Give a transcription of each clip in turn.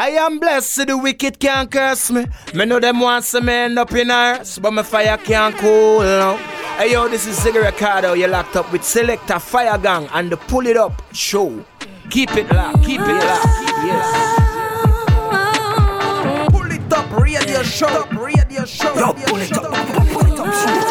I am blessed, so the wicked can't curse me. Me know them want to me end up in earth, but my fire can't cool now. Hey yo, this is Ziggy Ricardo. You're locked up with Selector Fire Gang and the Pull It Up show. Keep it locked, keep it locked. Yes. Pull it up, radio show, radio show. Yo, pull it up, pull it up.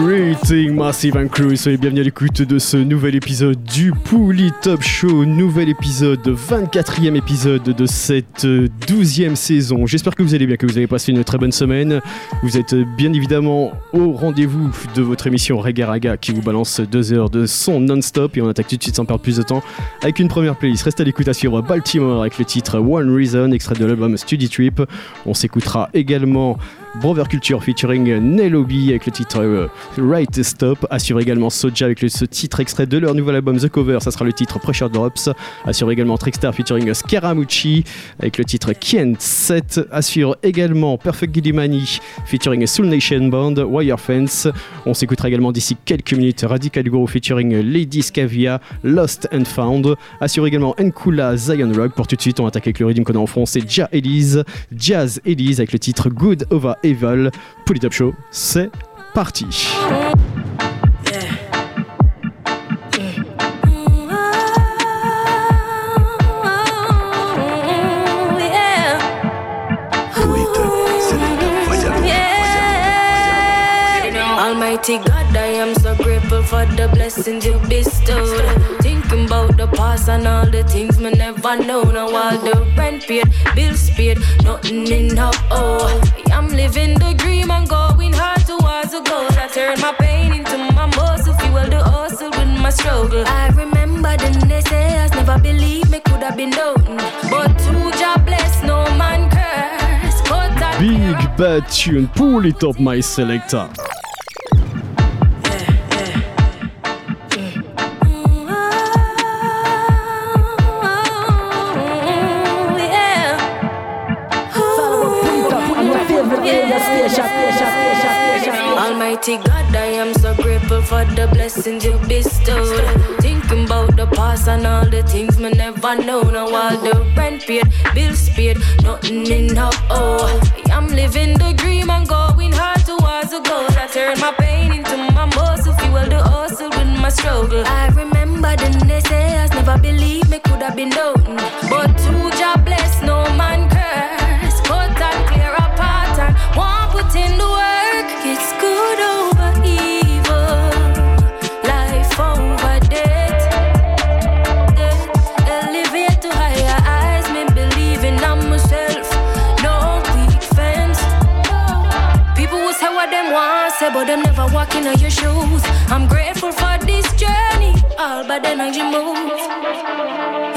Greeting Massive and Crew, soyez bienvenue à l'écoute de ce nouvel épisode du Pouli Top Show, nouvel épisode, 24e épisode de cette 12e saison. J'espère que vous allez bien, que vous avez passé une très bonne semaine. Vous êtes bien évidemment au rendez-vous de votre émission Reggae Raga qui vous balance deux heures de son non-stop et on attaque tout de suite sans perdre plus de temps avec une première playlist. Restez à l'écoute à suivre Baltimore avec le titre One Reason, extrait de l'album Study Trip. On s'écoutera également Brother Culture featuring Nelobi avec le titre euh, Right Stop. Assure également Soja avec ce titre extrait de leur nouvel album The Cover. Ça sera le titre Pressure Drops. Assure également Trickstar featuring Scaramucci avec le titre Kent 7. Assure également Perfect Gillimani featuring Soul Nation Band Wire Fence. On s'écoutera également d'ici quelques minutes Radical Guru featuring Lady Scavia Lost and Found. Assure également Nkula Zion Rock. Pour tout de suite, on attaque avec le rythme qu'on a en fond. C'est Ja Elise, Jazz Elise avec le titre Good Over Evil. Show, c'est parti. Almighty God, I am so grateful for the blessings you bestowed. Past and all the things me never know. Now all the rent paid, bills paid, nothing. I'm living the dream and going hard towards the goal. I turn my pain into my muscle, fuel the hustle with my struggle. I remember the naysayers never believed me could have been done, but two job bless, no man curse. Big Bad Tune pour les Top My Selector. Almighty God, I am so grateful for the blessings you bestowed. Thinking about the past and all the things me never know. Now all the rent paid, bills paid, nothing in the oh. I'm living the dream and going hard towards the goal. I turn my pain into my muscle, fuel the hustle with my struggle. I remember the naysayers never believed me could have been done, but two job bless, no man but them never walk in your shoes. I'm grateful for this journey, all but the energy move.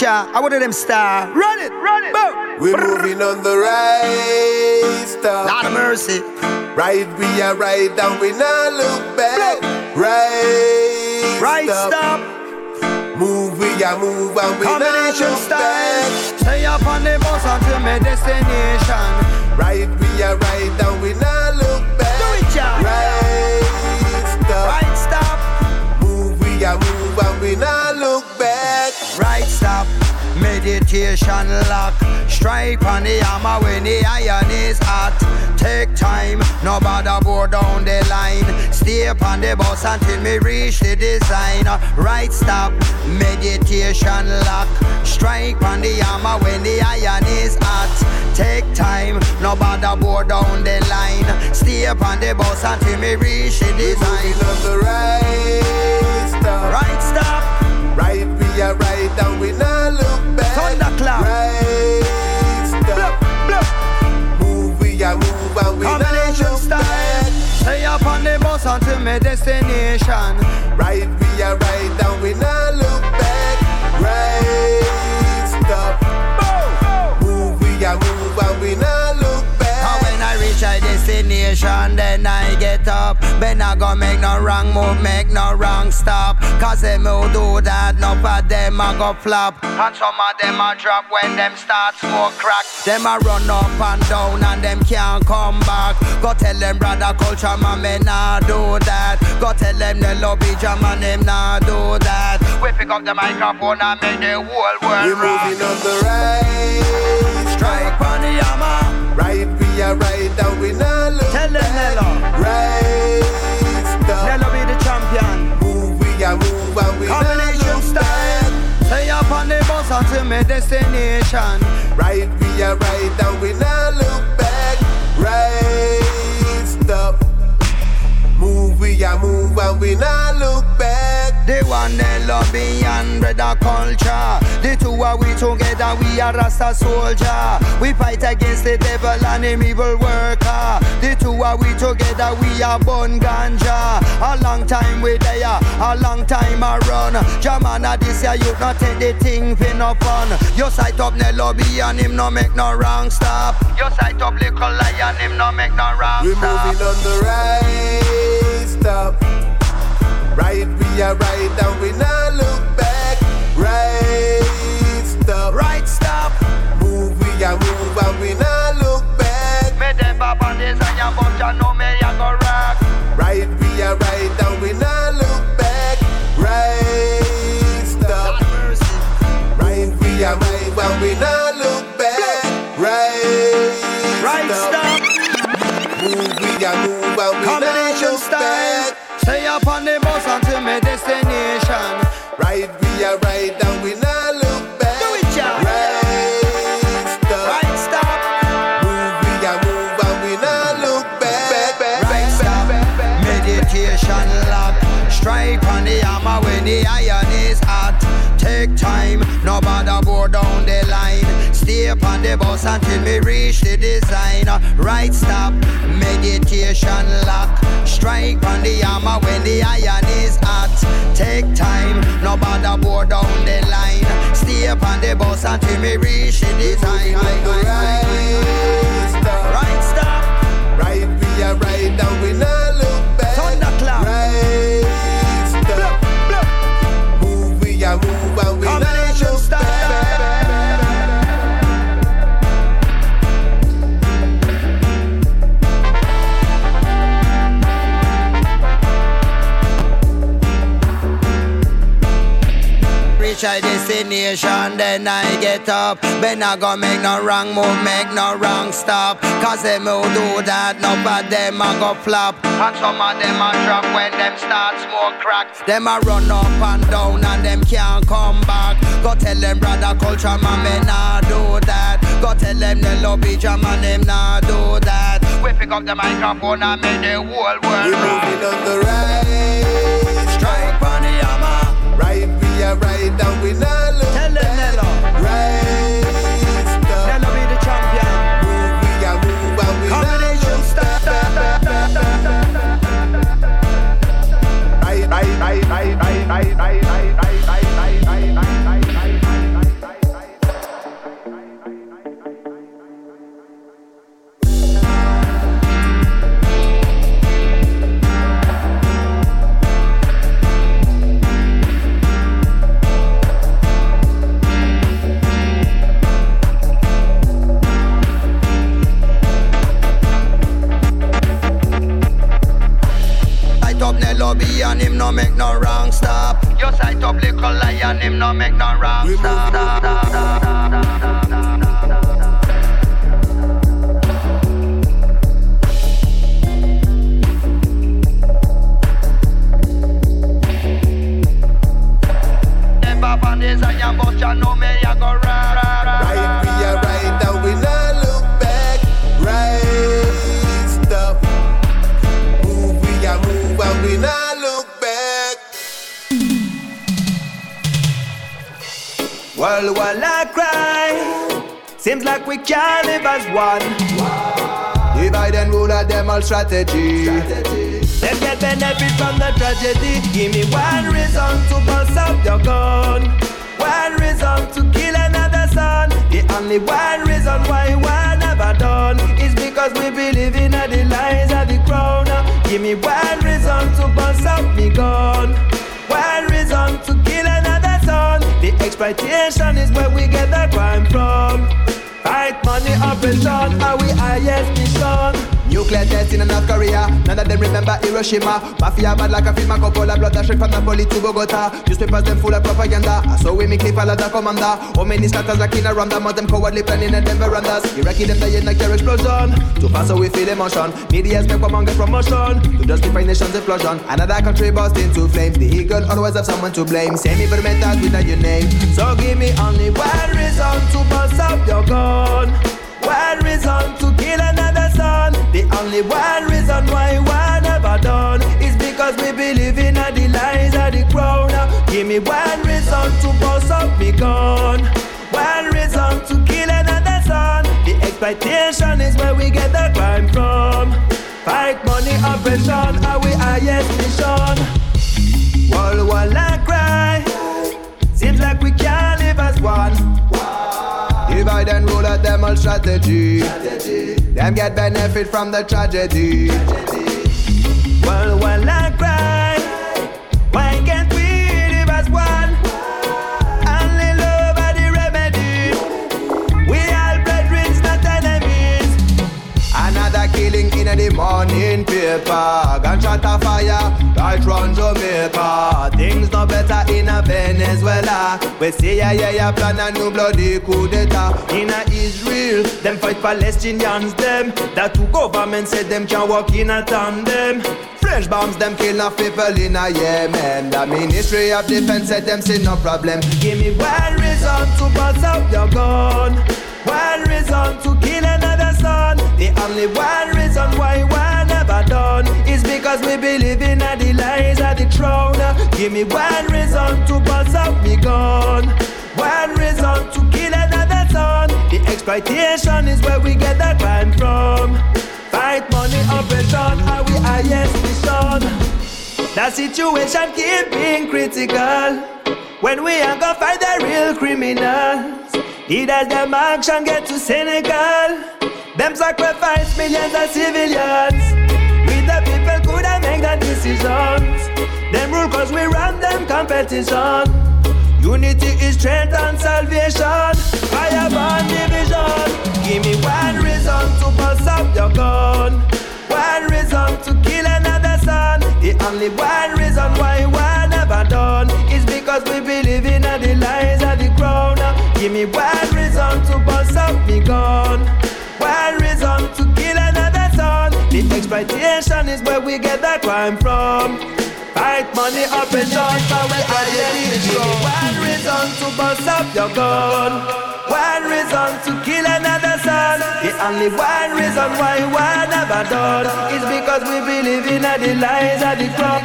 car. I want them star. Run it, run it. Boom. We're Brrr. moving on the right star. Lot of mercy. Right, we are right down. We not look back. Right, right stop. stop. Move, we are move and we not look style. back. Stay up on the bus until my destination. Right, we are right down. We not meditation lock. Strike on the hammer when the iron is hot. Take time, no bother bore down the line. Stay upon the bus until me reach the design. Right stop, meditation lock. Strike on the hammer when the iron is hot. Take time, no bother bore down the line. Stay upon the bus until me reach the design. Moving on the right stop. Right stop we are right and we no look back. Thunderclap. Rise Move, we a move and we no look style. back. Stay up on the bus until my destination. Ride we a ride and we no look back. Rise stop. Move, we a move and we no look back. And when I reach my destination, then I get up. Then I go make no wrong move, make no wrong stop. Cause them who do that, no of them I go flop. And some of them I drop when them start smoke crack. Them I run up and down and them can't come back. Go tell them brother culture man, me nah do that. Go tell them the lobby jam and them nah do that. We pick up the microphone and make the whole world We're rock. moving on the right. Strike on the hammer. Right, we are right, and we not look Tell them back. Right, on until my destination. Right, we are right, and we not look back. Right, stop. Move, we are move, and we not look back. The they love and brother culture. The two are we together, we are Rasta soldier. We fight against the devil and him evil worker. Two are we together, we are born ganja. A long time we there, a long time I run. Jamana this year you not take the thing for no fun. You sight up the lobby and him no make no wrong stop. You sight up little lion, him no make no wrong We're stop. moving on the right, stop. Right, we are right, and we not look back. Right, stop. Right stop. Move, we are move, and we not come, you know me, I go rock. Right Upon the bus until me reach the design. Right stop, meditation lock. Strike on the hammer when the iron is hot. Take time, no bother go down the line. Stay upon the bus until me reach the design. On the right, stop. Right stop, Right, we are right, and we not Reach a destination, then I get up. Then I go make no wrong move, make no wrong stop. Cause them who do that, no bad them I go flop. And some of them I drop when them start smoke crack. Them I run up and down and them can't come back. Go tell them brother culture man, me nah do that. Go tell them the lobby jam and them nah do that. We pick up the microphone and make the whole world We're moving on the right. Strike on the hammer. Right, that and we not look Tell back. Nello. Rise up. Nello be the champion. Move, we are move and we not look stop, back. Stop, stop, stop, stop, stop, stop, lion, him no make no wrong stop. Your sight up little lion, him no make no wrong stop. Never stop, this I am, you know me, I go right. Well, while I cry, seems like we can't live as one. Divide and rule of them all strategy. Them get benefit from the tragedy. Give me one reason to bust up your gun. One reason to kill another son. The only one reason why one never done is because we believe in the lies of the crown. Give me one reason to bust up me gun. One reason to. The exploitation is where we get the crime from. Fight money operation, are we highest mission? Nuclear testing in North Korea. None of them remember Hiroshima. Mafia bad like a film, a couple of blood straight from Napoli to Bogota. Newspapers them full of propaganda. I So we make follow the commander. How many scatters like in a ram them, them cowardly planning in them verandas. Iraqi them in a explosion. Too fast so we feel emotion. Media's make one get promotion. To justify nation's explosion. Another country burst into flames. The eagle always have someone to blame. Same even methods without your name. So give me only one reason to bust up your gun. One reason to kill another. The only one reason why one never done is because we believe in the lies of the crown. Give me one reason to bust up me gun. One reason to kill another son. The exploitation is where we get the crime from. Fight money oppression, are we highest mission? World war like cry. Them strategy. strategy. Them get benefit from the tragedy. tragedy. Well, well, I cry. Why can't we live as one? Only love are the remedy. We all brethren, not enemies. Another killing in the morning paper. Gunshot of fire, right round Jamaica. Things no better in a Venezuela. We see yeah yeah yeah plan a new bloody coup d'etat. In a Israel, them fight Palestinians them. That two government said them can walk in a tandem. Fresh bombs them kill enough people in a Yemen. The Ministry of Defense said them see no problem. Give me one reason to bust up your gun. One reason to kill another son. The only one reason why one never done is because we believe in the lies of the crown. Give me one reason to bust up me gun. One reason to kill another son. The exploitation is where we get the crime from. Fight money oppression, are we highest mission? The situation keep being critical. When we are gonna fight the real criminals. Leaders them action get to Senegal. Them sacrifice millions of civilians. We the people could have made the decisions. Them rule cause we run them competition. Unity is strength and salvation. Fire burn division. Give me one reason to bust up your gun. One reason to kill another son. The only one reason why one never done is because we believe in the lies of the crown. Give me one where we get that crime from. Fight money up and down, so we are the strong. One reason to bust up your gun. One reason to kill another son. The only one reason why we never done is because we believe in the lies of the crop.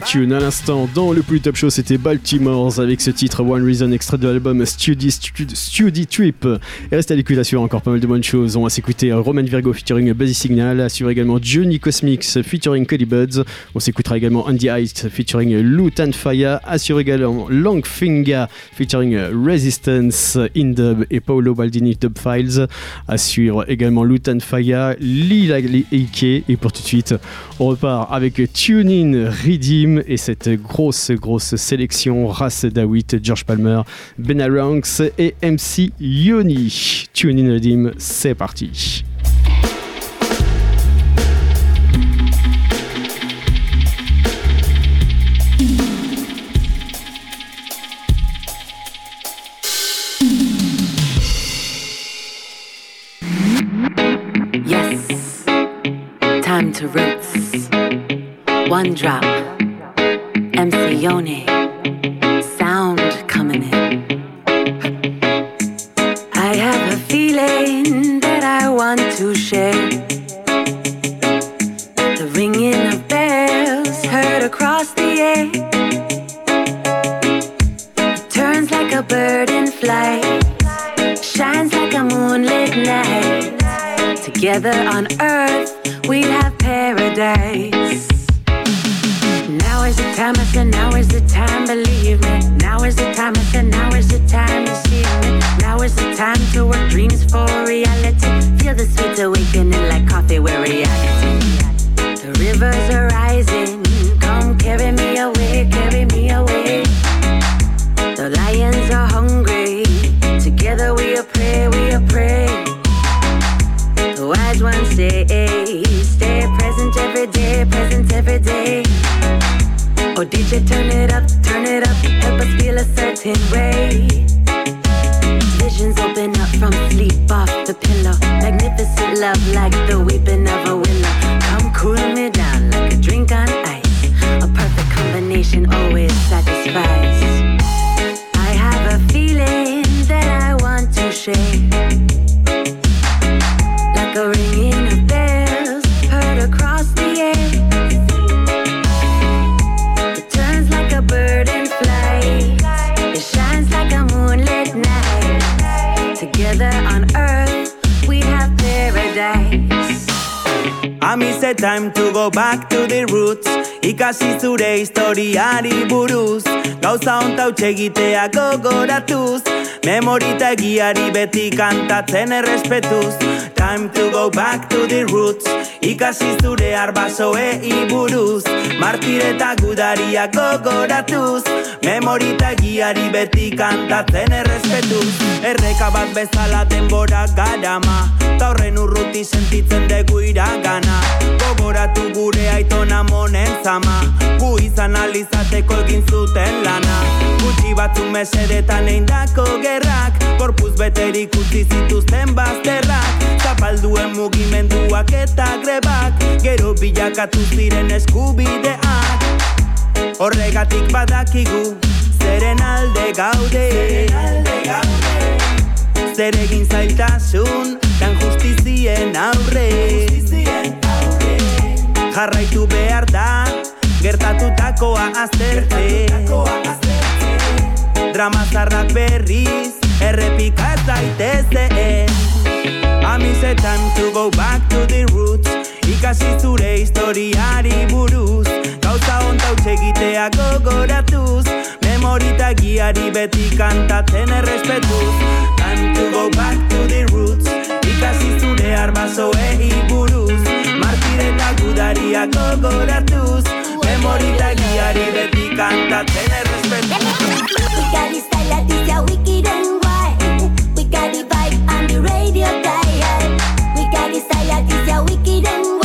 Tune. À l'instant, dans le plus top show, c'était Baltimore's avec ce titre One Reason, extrait de l'album Study, Study, Trip. Et reste à l'écoute, encore pas mal de bonnes choses. On va s'écouter Roman Virgo featuring Buzzy Signal, assure également Johnny Cosmics featuring Cody Buds. On s'écoutera également Andy Ice featuring Lutan Fire, assure également Longfinger featuring Resistance in Dub et Paolo Baldini Dub Files. Assure également Lutan Fire, Lila Ike. Et pour tout de suite, on repart avec Tunin Redeem et cette grosse, grosse sélection Race Dawit, George Palmer, Ben Aranx et MC Yoni. Tunin Redeem, c'est parti. Yes, time to. One drop, MC Yoni, sound coming in. I have a feeling that I want to share. The ringing of bells heard across the air. Turns like a bird in flight, shines like a moonlit night. Together on earth, we'd have paradise. Now is the time, believe me. Now is the time, now is the time, receive me. Now is the time to work dreams for reality. Feel the sweet awakening like coffee with reality. Ikasi zure historiari buruz Gauza honta egitea gogoratuz. Memorita egiari beti kantatzen errespetuz. Time to go back to the roots. Ikasi zure arbasoei buruz. Martireta gudaria gogoratuz. Memorita egiari beti kantatzen errespetuz. Erreka bat bezala denbora garama. Ta horren urruti sentitzen dugu iragana. Gogoratu gure aitona monen zama. Gu izan alizateko egin zuten lana Gutxi batzuk mesedetan eindako gerrak Korpuz beterik utzi zituzten bazterrak. Zapalduen mugimenduak eta grebak Gero bilakatu ziren eskubideak. Horregatik badakigu Zeren alde gaude. Zer egin zailtasun Kan justizien aurre. Jarraitu behar da Gertatutakoa azterte Drama zarrak berriz Errepika zaitezen Amise time to go back to the roots. Ikasi zure historiari buruz. Gauza honta egitea gogoratuz. Memorita giari beti kantatzen errespetuz. Time to go back to the roots. Ikasi zure arbasoei buruz. Martireta gudaria gogoratuz Memorita giari beti kantatzen errespetuz We got this style this, yeah, wicked and wild. We got the vibe on the radio dial. We got this style like this, yeah, wicked and.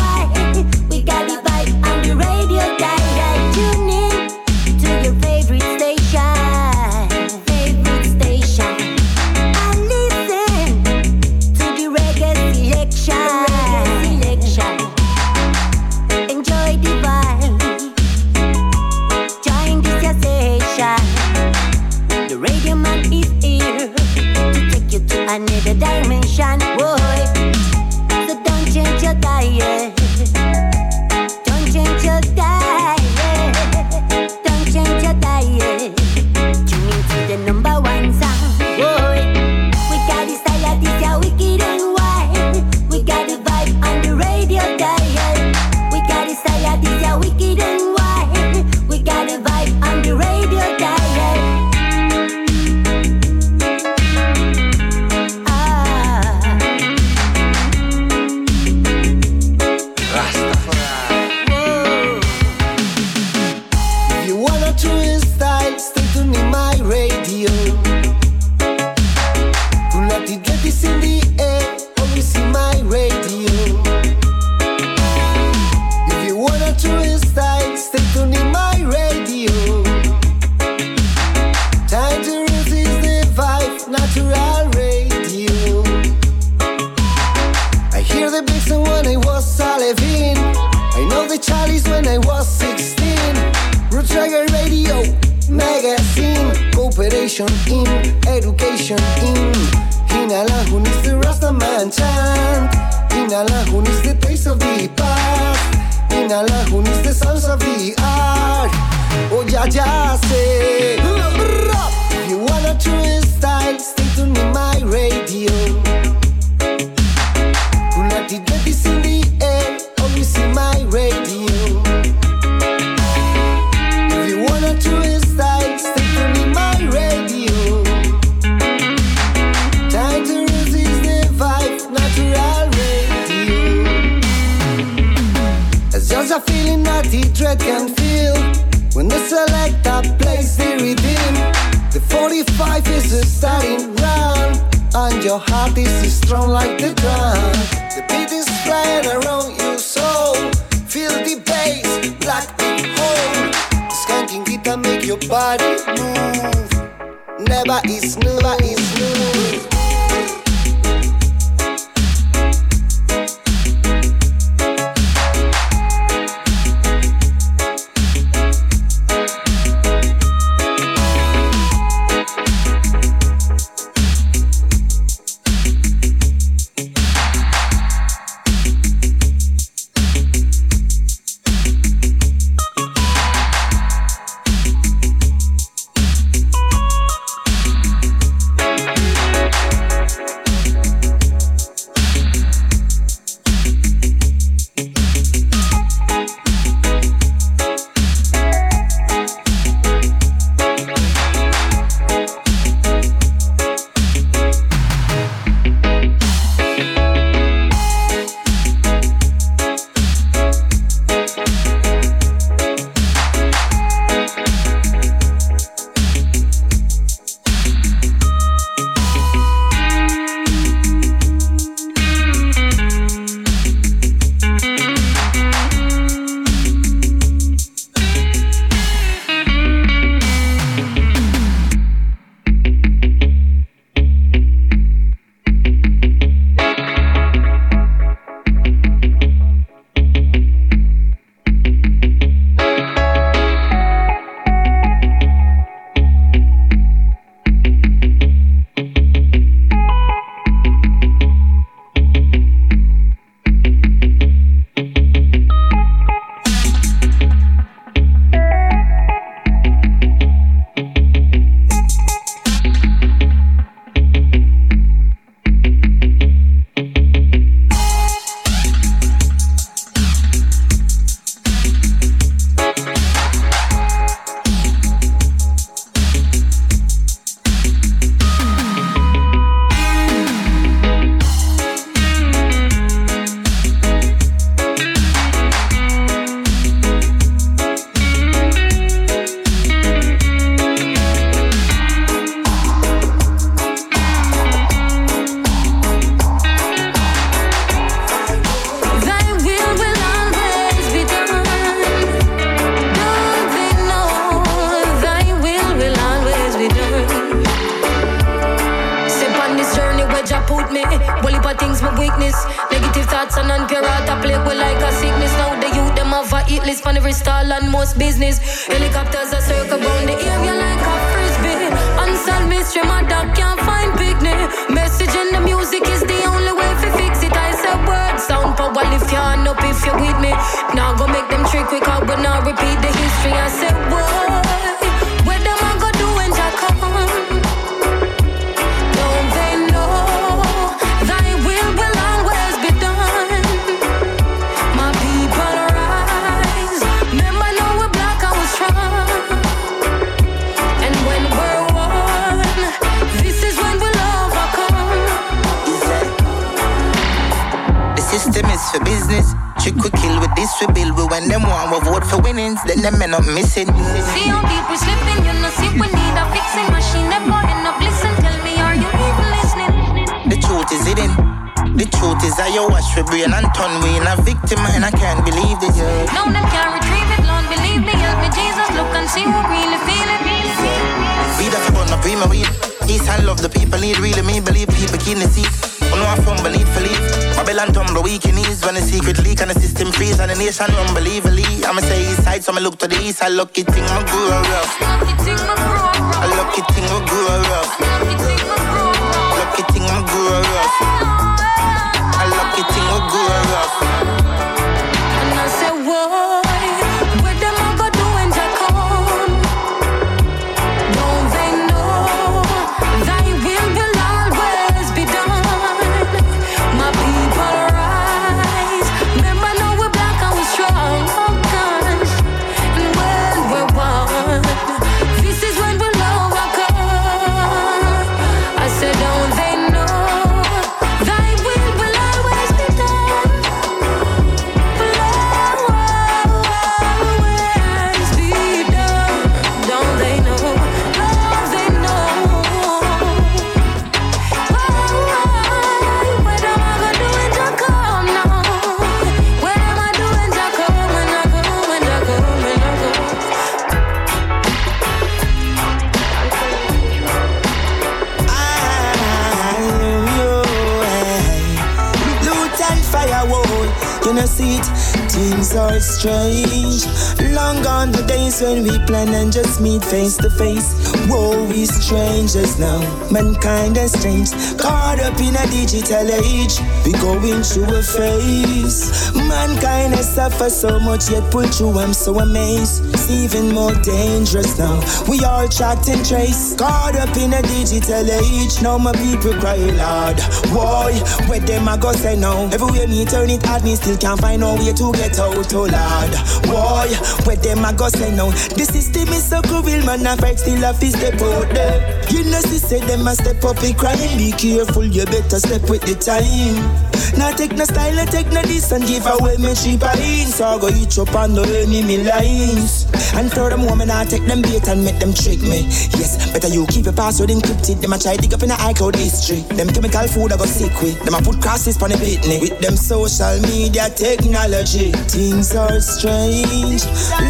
Age. We going through a phase. Mankind has suffered so much, yet pull through. I'm so amazed. It's even more dangerous now. We all tracked and traced. Caught up in a digital age. Now my people cry loud. Why? Where them I go say no? Everywhere me turn it hard, me still can't find no way to get out, oh lord. Why? Where them I go say no? The system is so cruel, man. I fight still have to step out there. You know, see, say them a step up in crime. Be careful, you better step with the time. Now take no style, and take no this and give away me cheap beans. So I go eat up on the enemy lines. And throw them woman, I take them bait and make them trick me. Yes, better you keep your password encrypted. Them a try dig up in the iCloud history. Them chemical food I go sick with. Them a put crosses on the pitney. With them social media technology. Things are strange.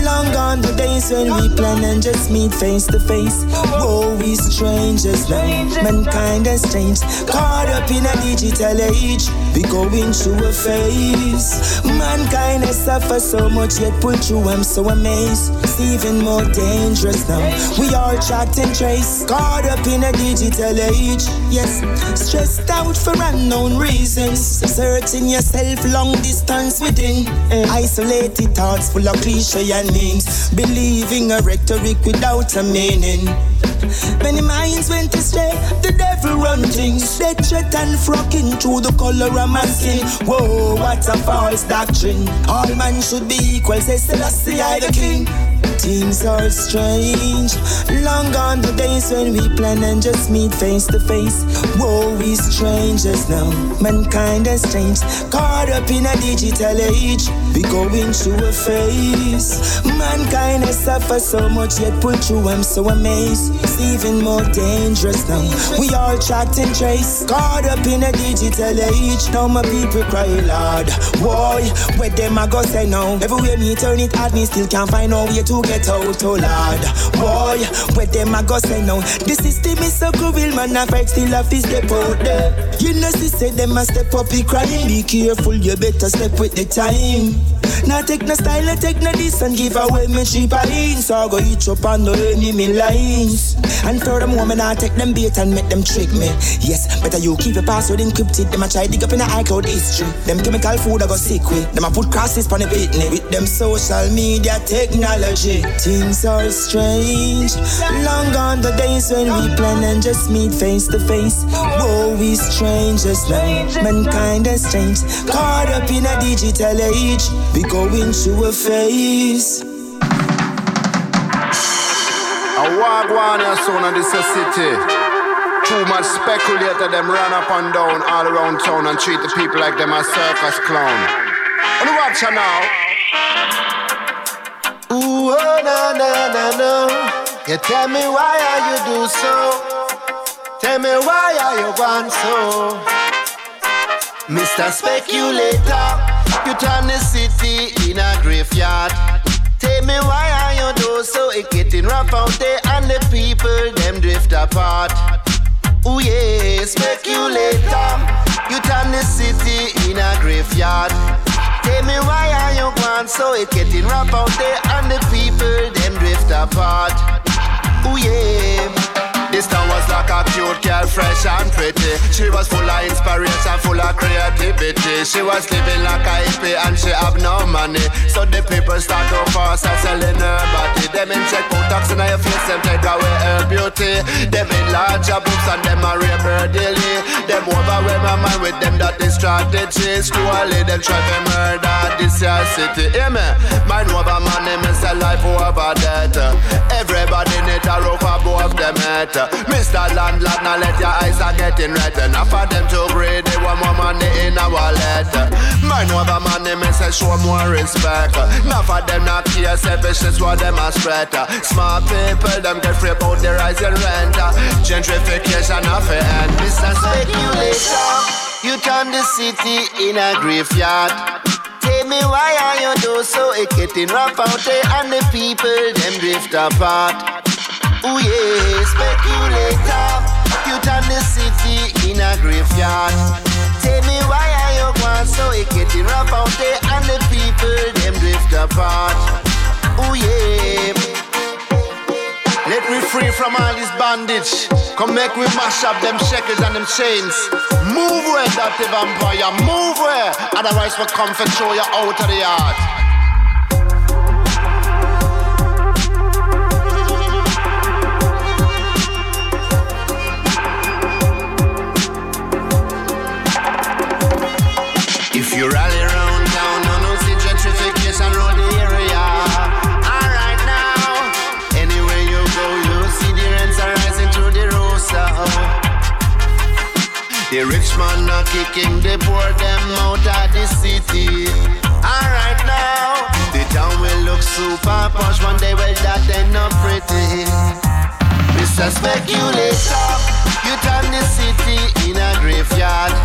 Long gone the days when we plan and just meet face to face. Whoa, we strangers now. Mankind has changed. Caught up in a digital age. Going through a phase. Mankind has suffered so much, yet pull through. I'm so amazed. It's even more dangerous now. We are tracked and traced. Caught up in a digital age. Yes, stressed out for unknown reasons. Searching yourself long distance within. Isolated thoughts full of cliche and names. Believing a rhetoric without a meaning. Many minds went astray, the devil run things. Threat and frocking through the color of my skin. Whoa, what a false doctrine. All men should be equal, say Selassie I the king. Things are strange. Long gone the days when we plan and just meet face to face. Whoa, we strangers now. Mankind has changed. Caught up in a digital age. We going through a phase. Mankind has suffered so much, yet pull through. I'm so amazed. It's even more dangerous now. We all tracked and traced. Caught up in a digital age. Now my people cry loud. Why? Where them I go say no? Everywhere me turn it hard, me still can't find no way to get out, oh lord. Boy, Where them I go say no? The system is so cruel, man. I fight still have to step out there. You know, see, say them a step up, be crying. Be careful, you better step with the time. Now take no style, and take no this and give away me cheap beans. So I go eat up on the enemy lines. And throw them woman, I take them bait and make them trick me. Yes, better you keep your password encrypted. Them a try dig up in the iCloud history. Them chemical food I go sick with. Them a put crosses on the pitney. With them social media technology. Things are strange. Long gone the days when we plan and just meet face to face. Whoa, we strangers now. Mankind has changed. Caught up in a digital age. We going through a phase. A wagwan ya son of this a city. Too much speculator them run up and down all around town and treat the people like them a circus clown. And watch her now. Ooh, oh, no, no, no, no. You tell me why are you do so? Tell me why are you gone so? Mr. Speculator, you turn the city in a graveyard. Tell me why are you do so? It getting rough out there and the people them drift apart. Ooh yeah, speculator, you turn the city in a graveyard. Tell me why are you gone so? It getting rough out there and the people them drift apart. Ooh yeah. Cute girl, fresh and pretty. She was full of inspiration, full of creativity. She was living like a hippie and she have no money. So the people start to force her selling her body. Them in check toxin on your face, them take away her beauty. Them in larger books and them a rape her daily. Them overwhelm my mind with them that is strategy. Squally, them try to murder this city. Hear me? Mind over money, me say life over death. Everybody need a roof above them head. Mr. Landlord, now let your eyes are getting red. Enough for them to greedy, want more money in a wallet. Mind over money, me say show more respect. Enough for them not care, selfish is what them a spread. Smart people, them get free about the rising rent. Gentrification of it end. Mr. Speculator, you turn the city in a graveyard. Tell me why are you do so? It getting rough out there and the people them drift apart. Ooh yeah, speculator, uh, you turn the city in a graveyard. Tell me why are you going so? It getting rough out there and the people them drift apart. Ooh yeah. Let me free from all this bondage. Come make we mash up them shackles and them chains. Move where, dirty vampire, move where. Otherwise we come for throw you out of the yard. The rich man are kicking the poor them out of the city. Alright now, the town will look super posh one day. Well, that ain't not pretty. Mr. Speculator, you turn the city in a graveyard.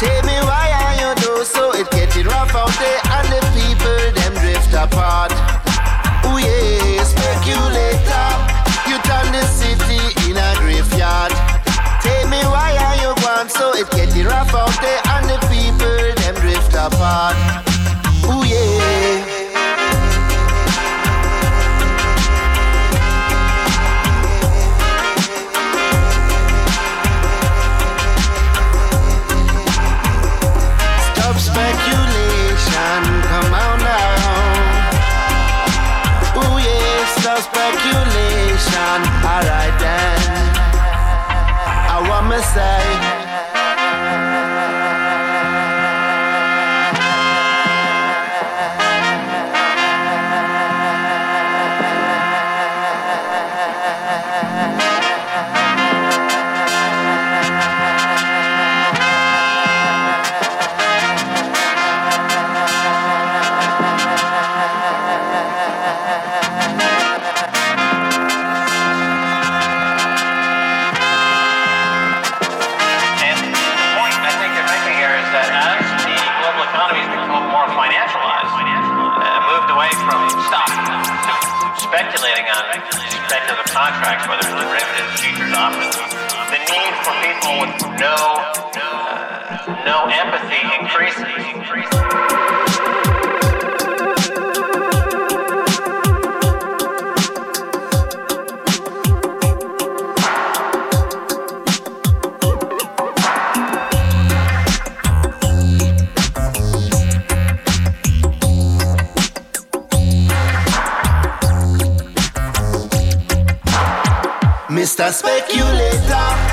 Tell me why are you do so? It getting rough out there and the people them drift apart. Ooh yeah, speculator, you turn the city in a graveyard. So? It getting rough out there and the people them drift apart. Speculating on speculative contracts, whether it's derivatives, futures, options, the need for people with no uh, no empathy increases. Mr. Speculator.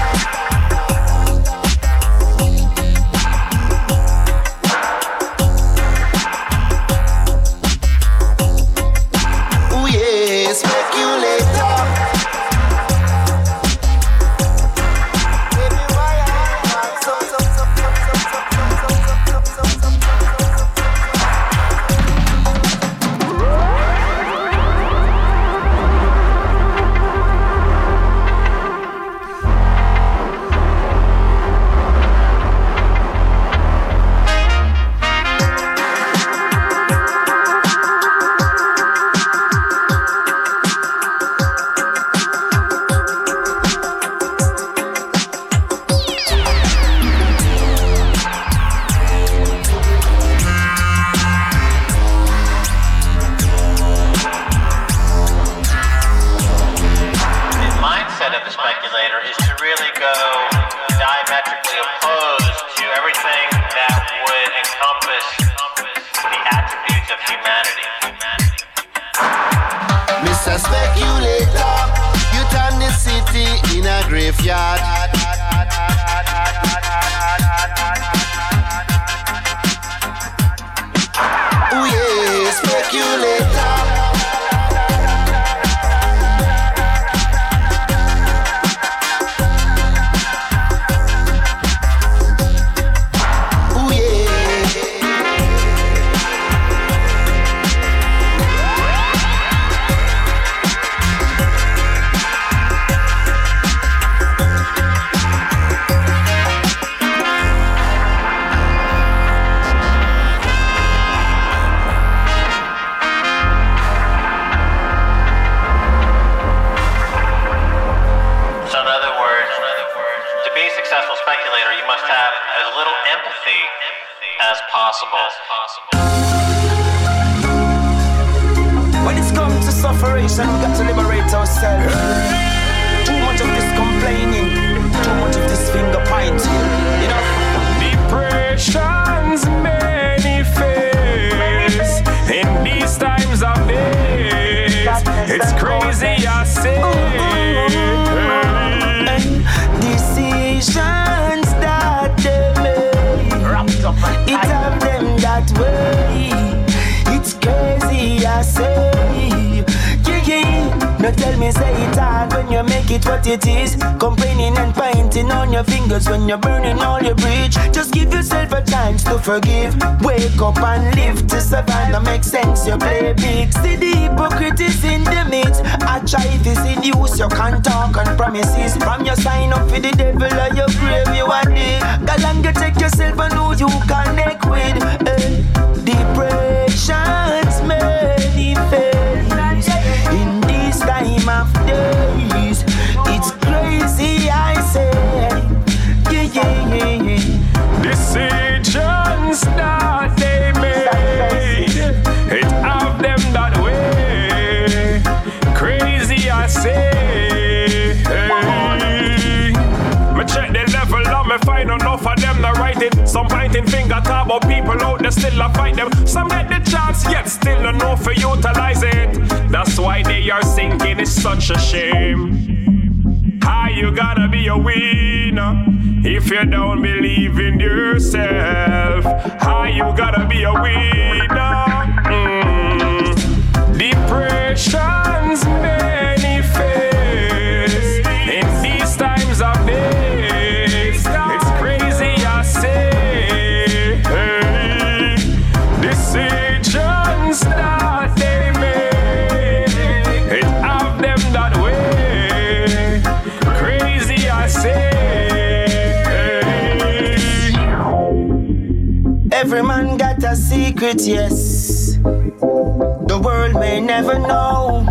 Every man got a secret, yes. The world may never know.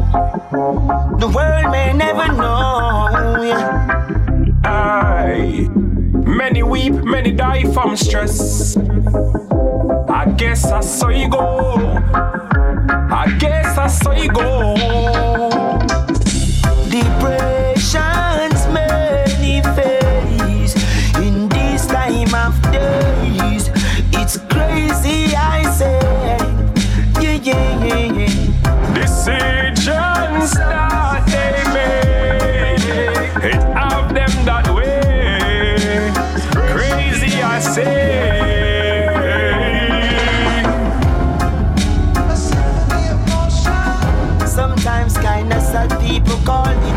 The world may never know. Yeah. Aye. Many weep, many die from stress. I guess I saw you go. I guess I saw you go. Decisions that they make, it have them that way. Crazy, I say. people call me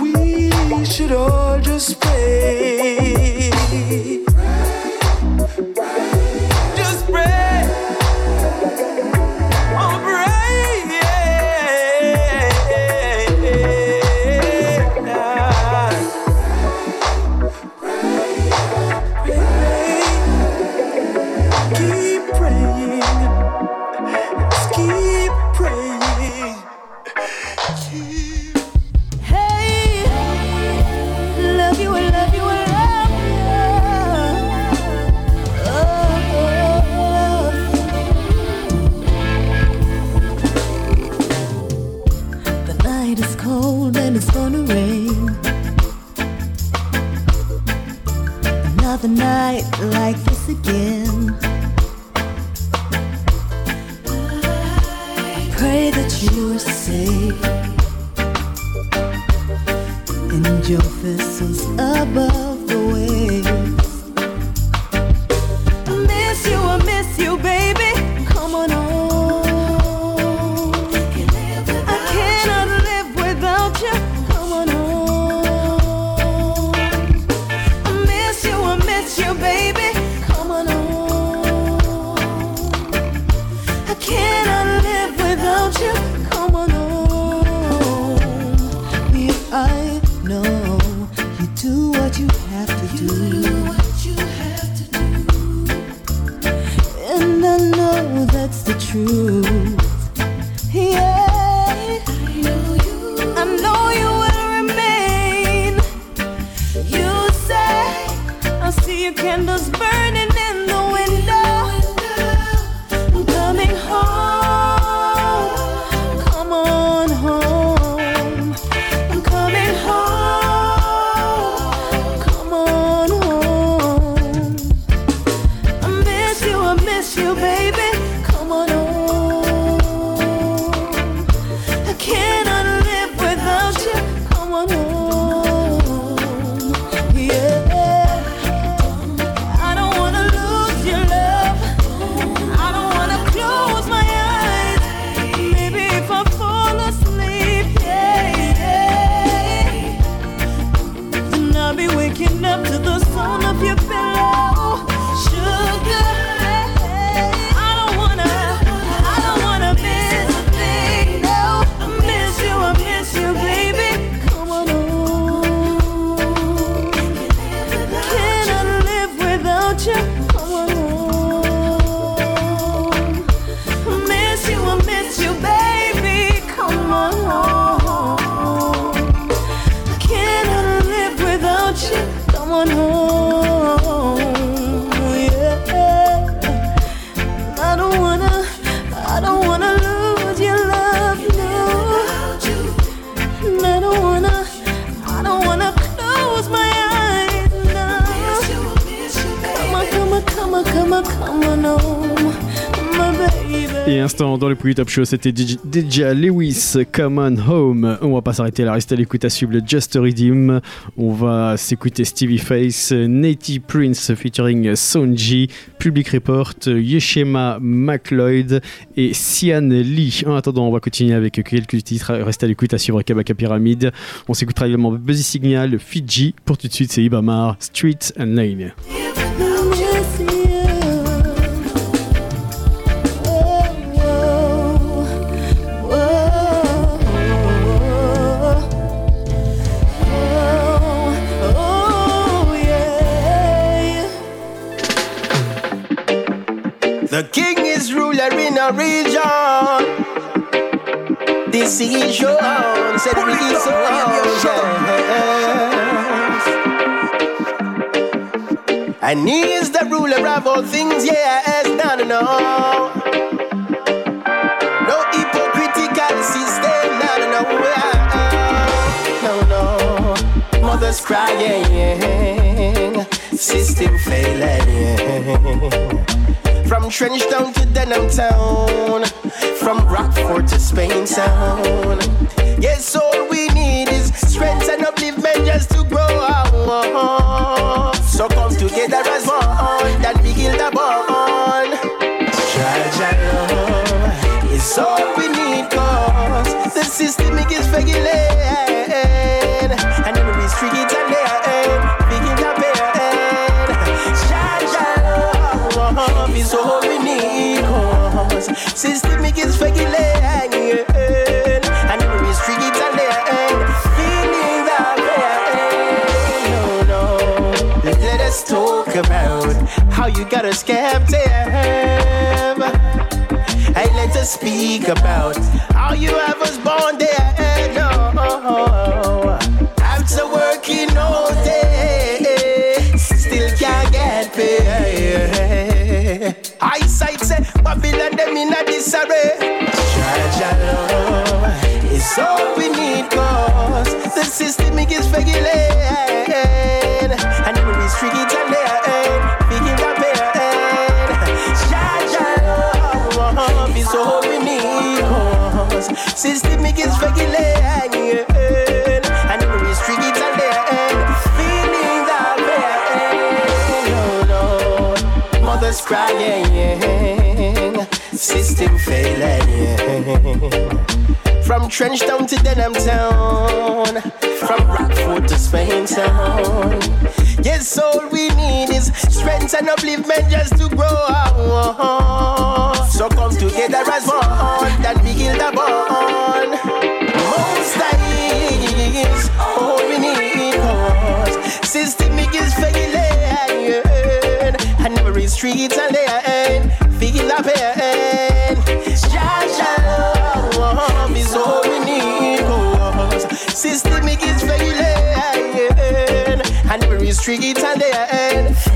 We should all just pray. Pouli Top Show, c'était DJ Lewis, Come On Home. On va pas s'arrêter là, restez à l'écoute à suivre Just Redeem. On va s'écouter Stevie Face, Natty Prince featuring Sonji, Public Report, Yeshema McLeod et Sian Lee. En attendant, on va continuer avec quelques titres. Restez à l'écoute à suivre Kabaka Pyramid. On s'écoutera également Buzzy Signal, Fiji. Pour tout de suite, c'est Ibamar, Street and Lane. The king is ruler in a region. Decision said we is so And he is the ruler of all things, yes, no, no, no. No hypocritical system, no, no, no, no, no. Mothers crying, system failing. From Trench Town to Denham Town, from Rockfort to Spain Town. Yes, all we need is strength and upliftment just to grow. Our own. So come together as one, that we kill the bond. Jaja love is all we need, cause the system is failing. Cause system is failing. And then we streak it and there, feeling the pain. No, no. Let us talk about how you got us captive. Hey, let us speak about how you have us born there. misery. Jaja love is all we need cause the system it is regulated and it is tricky to end. Begin to pay end. Jaja love is all we need cause system it is regulated end. Pain, oh, mothers crying. Yeah. From Trench Town to Denham Town, from Rockfort to Spain Town. Yes, all we need is strength and upliftment just to grow. So come together as one, that we build a bond. Most is all we need, cause systemic is failing, and every street and their end, feel a pain. Ja, ja. systemic is failing and every street and they are end.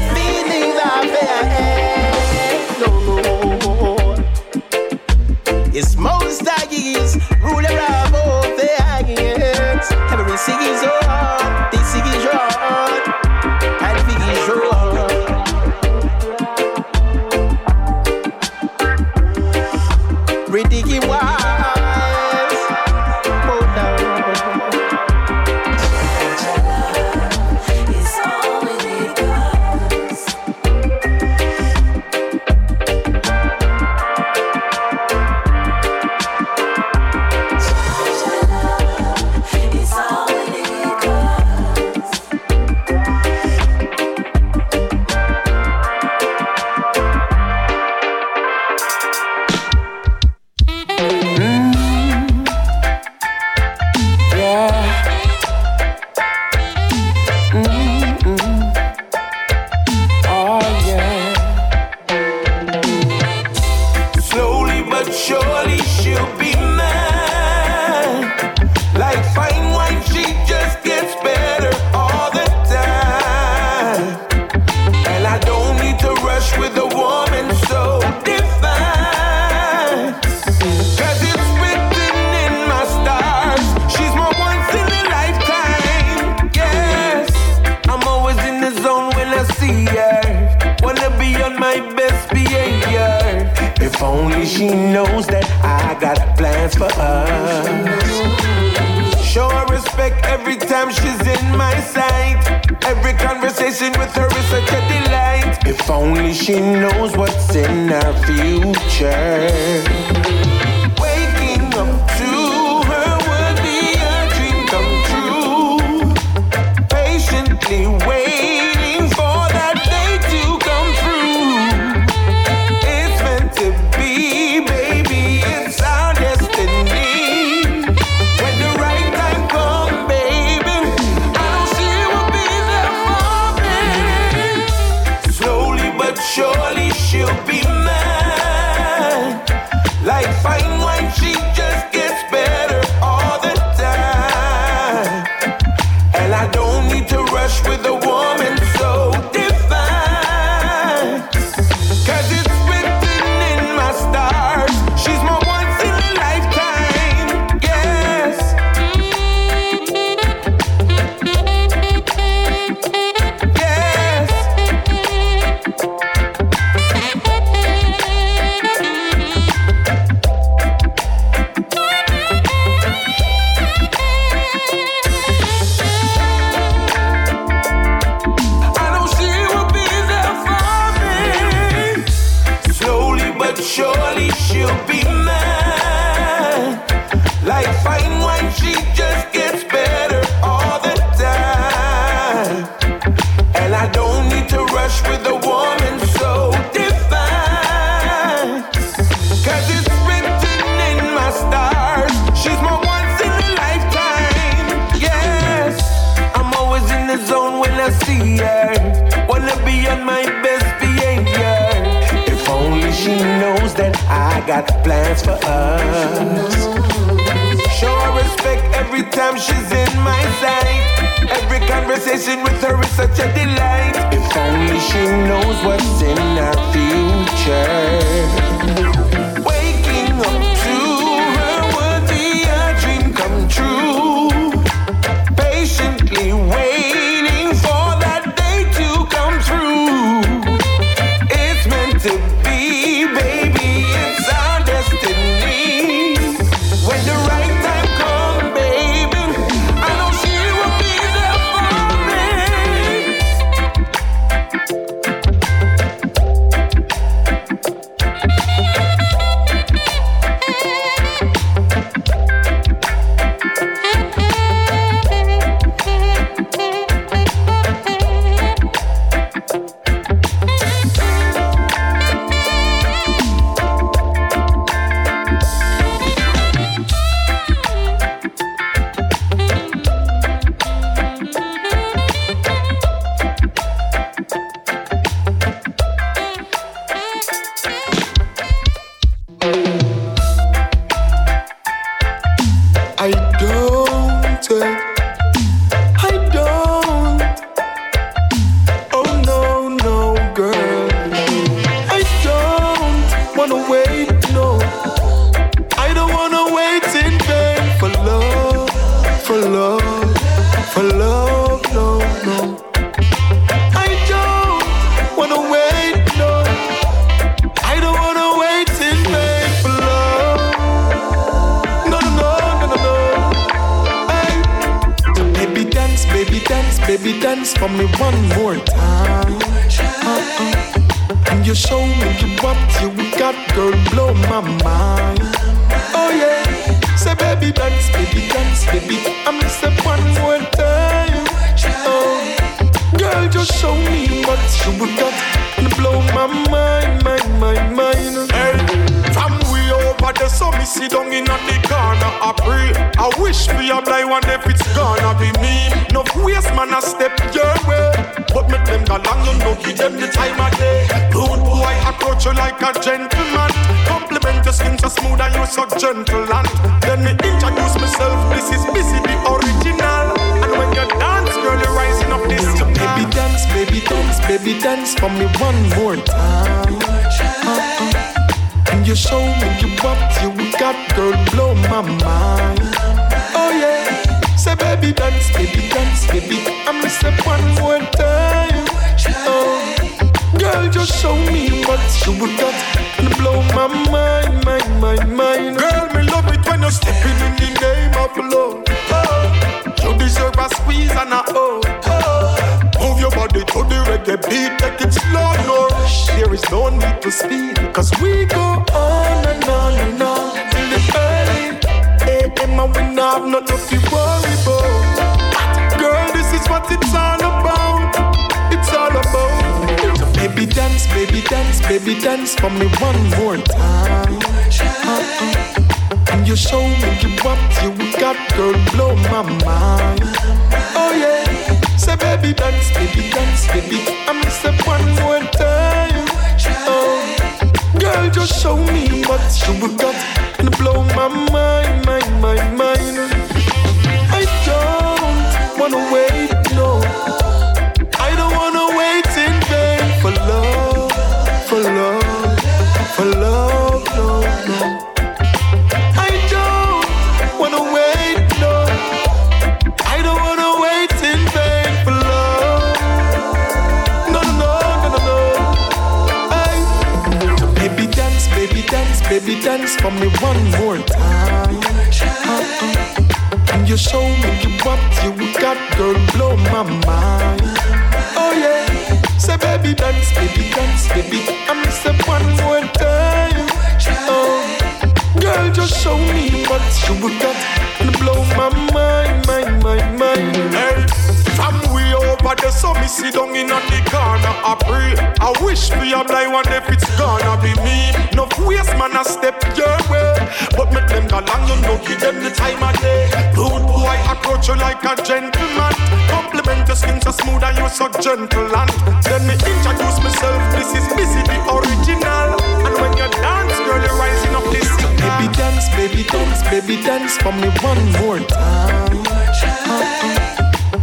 Sit down in the corner, I pray. I wish me a blind one if it's gonna be me. No waste man, I step your way. But make them go long, you know, give them the time of day. Rude boy, approach you like a gentleman. Compliment your skin so smooth and you so gentle and then me introduce myself. This is busy, the original. And when you dance, girl, you're rising up this. Baby dance, baby dance, baby dance for me one more time. Uh-uh.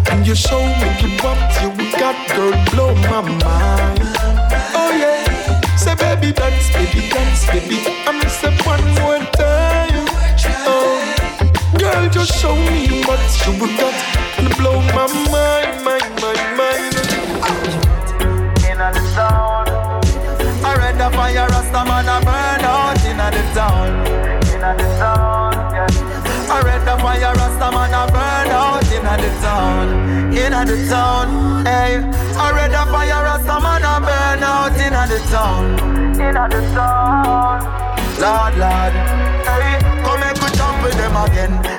And you show me you what you got, girl, blow my mind. Oh yeah. Say baby dance, baby dance, baby. I'm say one more time. Oh, girl, just show me what you got and blow my mind, mind, mind, mind. Inna the town, I read the fire, Rasta man a burn out inna the town. Inna the town, yeah. I read the fire, Rasta man a burn out inna the town. Inna the town, hey. I read the fire, Rasta man a burn out inna the town. Inna the town, Lord, Lord, hey. Come and jump with them again.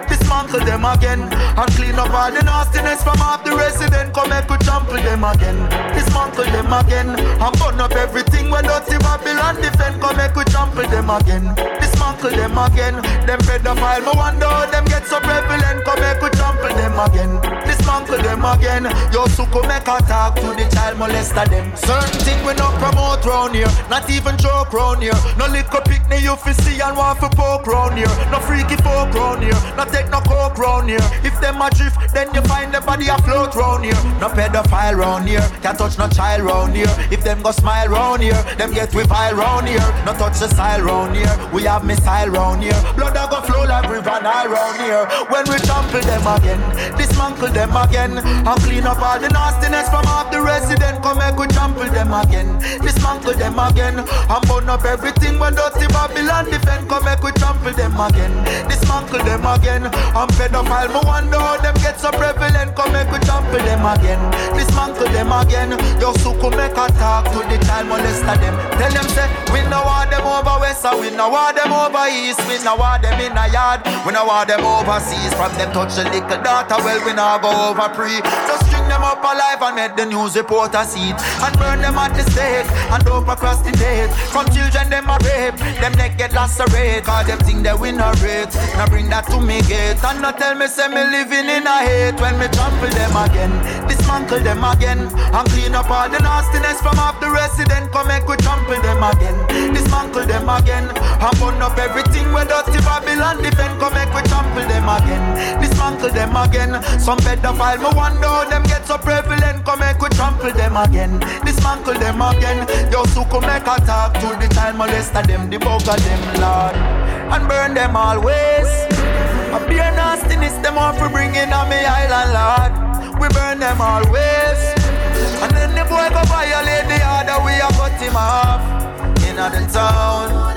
Dismantle them again and clean up all the nastiness from off the resident. Come and we with them again. Dismantle them again and burn up everything when dirty Babylon defend. Come and we with them again. Dismantle them again. Them pedophile, me wonder how them get so prevalent. Come and we with them again. Dismantle them again. Yo, suko make a talk to the child molester them. Certain thing we not promote round here, not even joke round here. No little picnic you fi see and want for poke round here. No freaky folk round here, no take no coke round here. If them a drift, then you find the body afloat round here. No pedophile round here, can't touch no child round here. If them go smile round here, them get vile round here. No touch the style round here, we have missile round here. Blood a go flow like river Nile round here. When we trample them again, dismantle them again, and clean up all the nastiness from off the resident. Come make we trample them again, dismantle them again, and burn up everything when dirty Babylon defend. Come make we trample them again, dismantle them again, and pedophile. Me wonder how them get so prevalent. Come make we trample them again, dismantle them again. Yo, suku make a talk to the child molester them. Tell them say we no want them over west, and we no want them over east. We no want them in a yard, we no want them overseas. From them touch the little daughter, well we no go over pre. Just string them up alive and make the news reporter see it, and burn them at the stake and don't procrastinate. From children them a rape, them neck get lacerate. Cause them think they win a rate. Now bring that to me gate and not tell me say me living in a hate when me trample them again, dismantle them again, and clean up all the nastiness from off the resident. Come make we trample them again, dismantle them again, and burn up everything where dirty Babylon defend. Come make we trample them again, dismantle them again. Some pedophile me wonder how them get so prevalent. Come make we trample them again, dismantle them again. Yo, so come make a talk to the child molester them, the them, Lord, and burn them always. A beer nastiness them off for bringing on me island, Lord. We burn them always. And then the boy go violate the order, we a cut him off. In the town.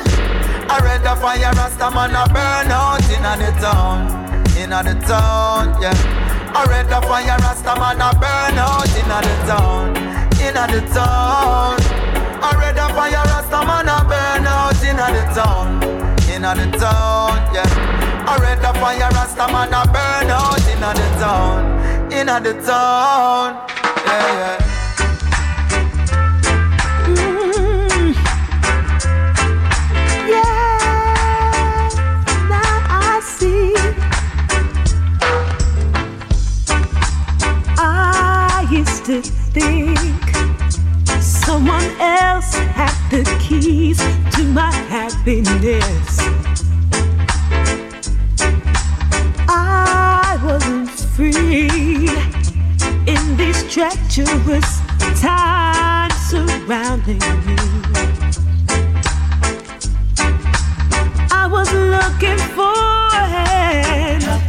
I read the fire, Rasta man a burn out in the town. In the town, yeah. I read the fire, Rasta man a burn out in the town. In the town. I read the fire, Rasta man a burn out in the town. In the town, yeah. I read the fire, Rasta man a burn out in the town. In the town, yeah, mm. yeah. Now I see. I used to think someone else had the keys to my happiness. Treacherous times surrounding me. I was looking for a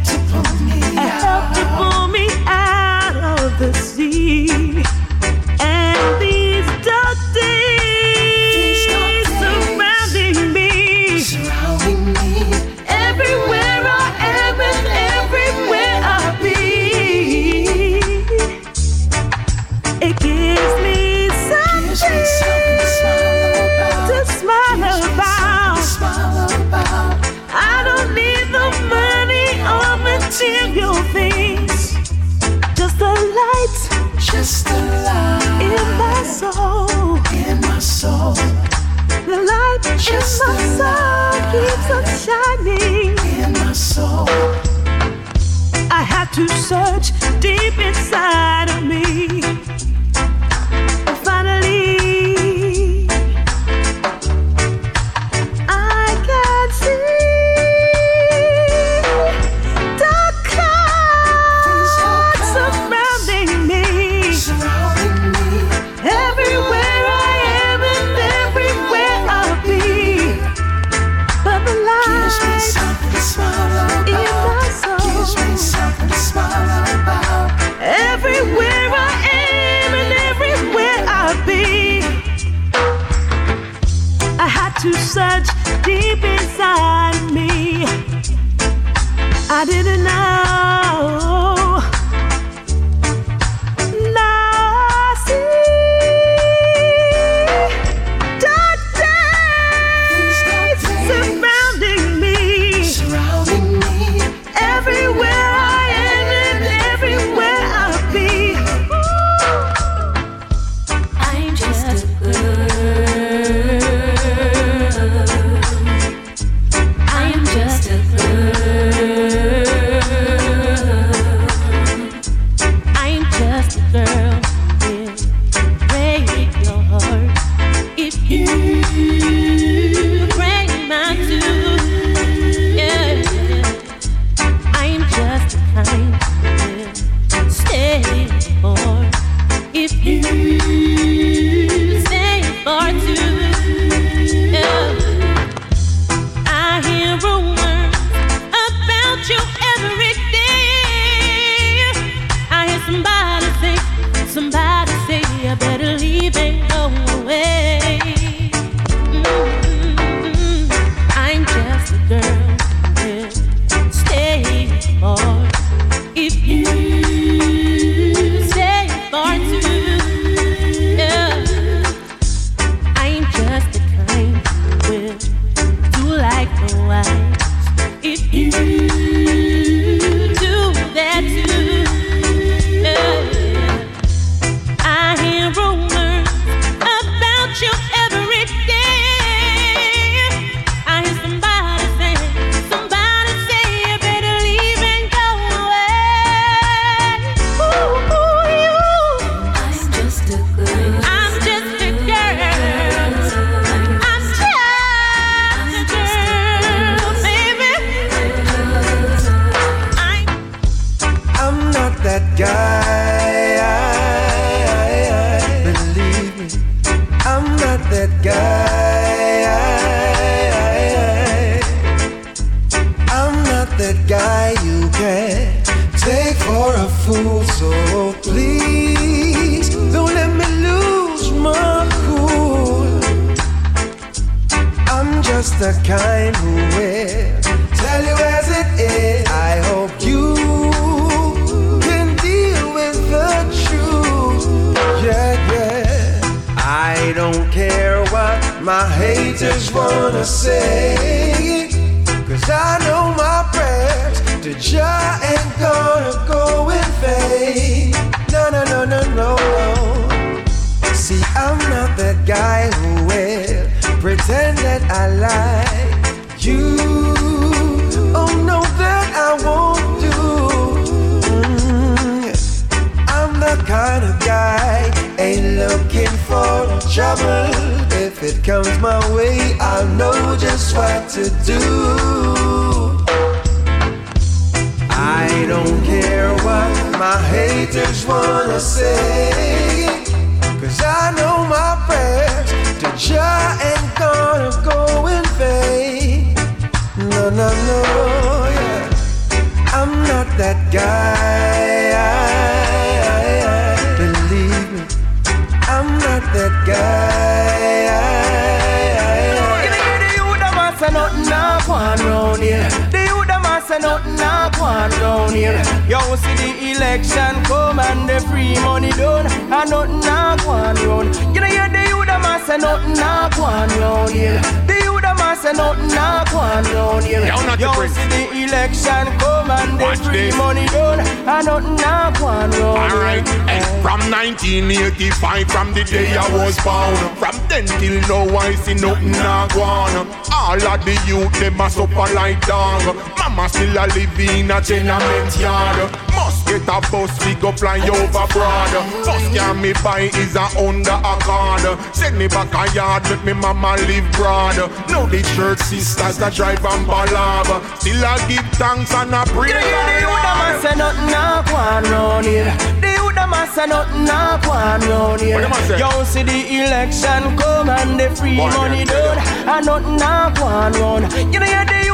tenement yard. Must get a bus, we go fly over broad. First can me buy is a under a card. Send me back a yard, make me mama live broad. Now the church sisters that drive and ballab. Still a give thanks and a pray. You know, them a say nothing a go on round here. The youth them a say nothing a go round here. What them a say? You see the election come and the free money done, and nothing a go on round. You know, hear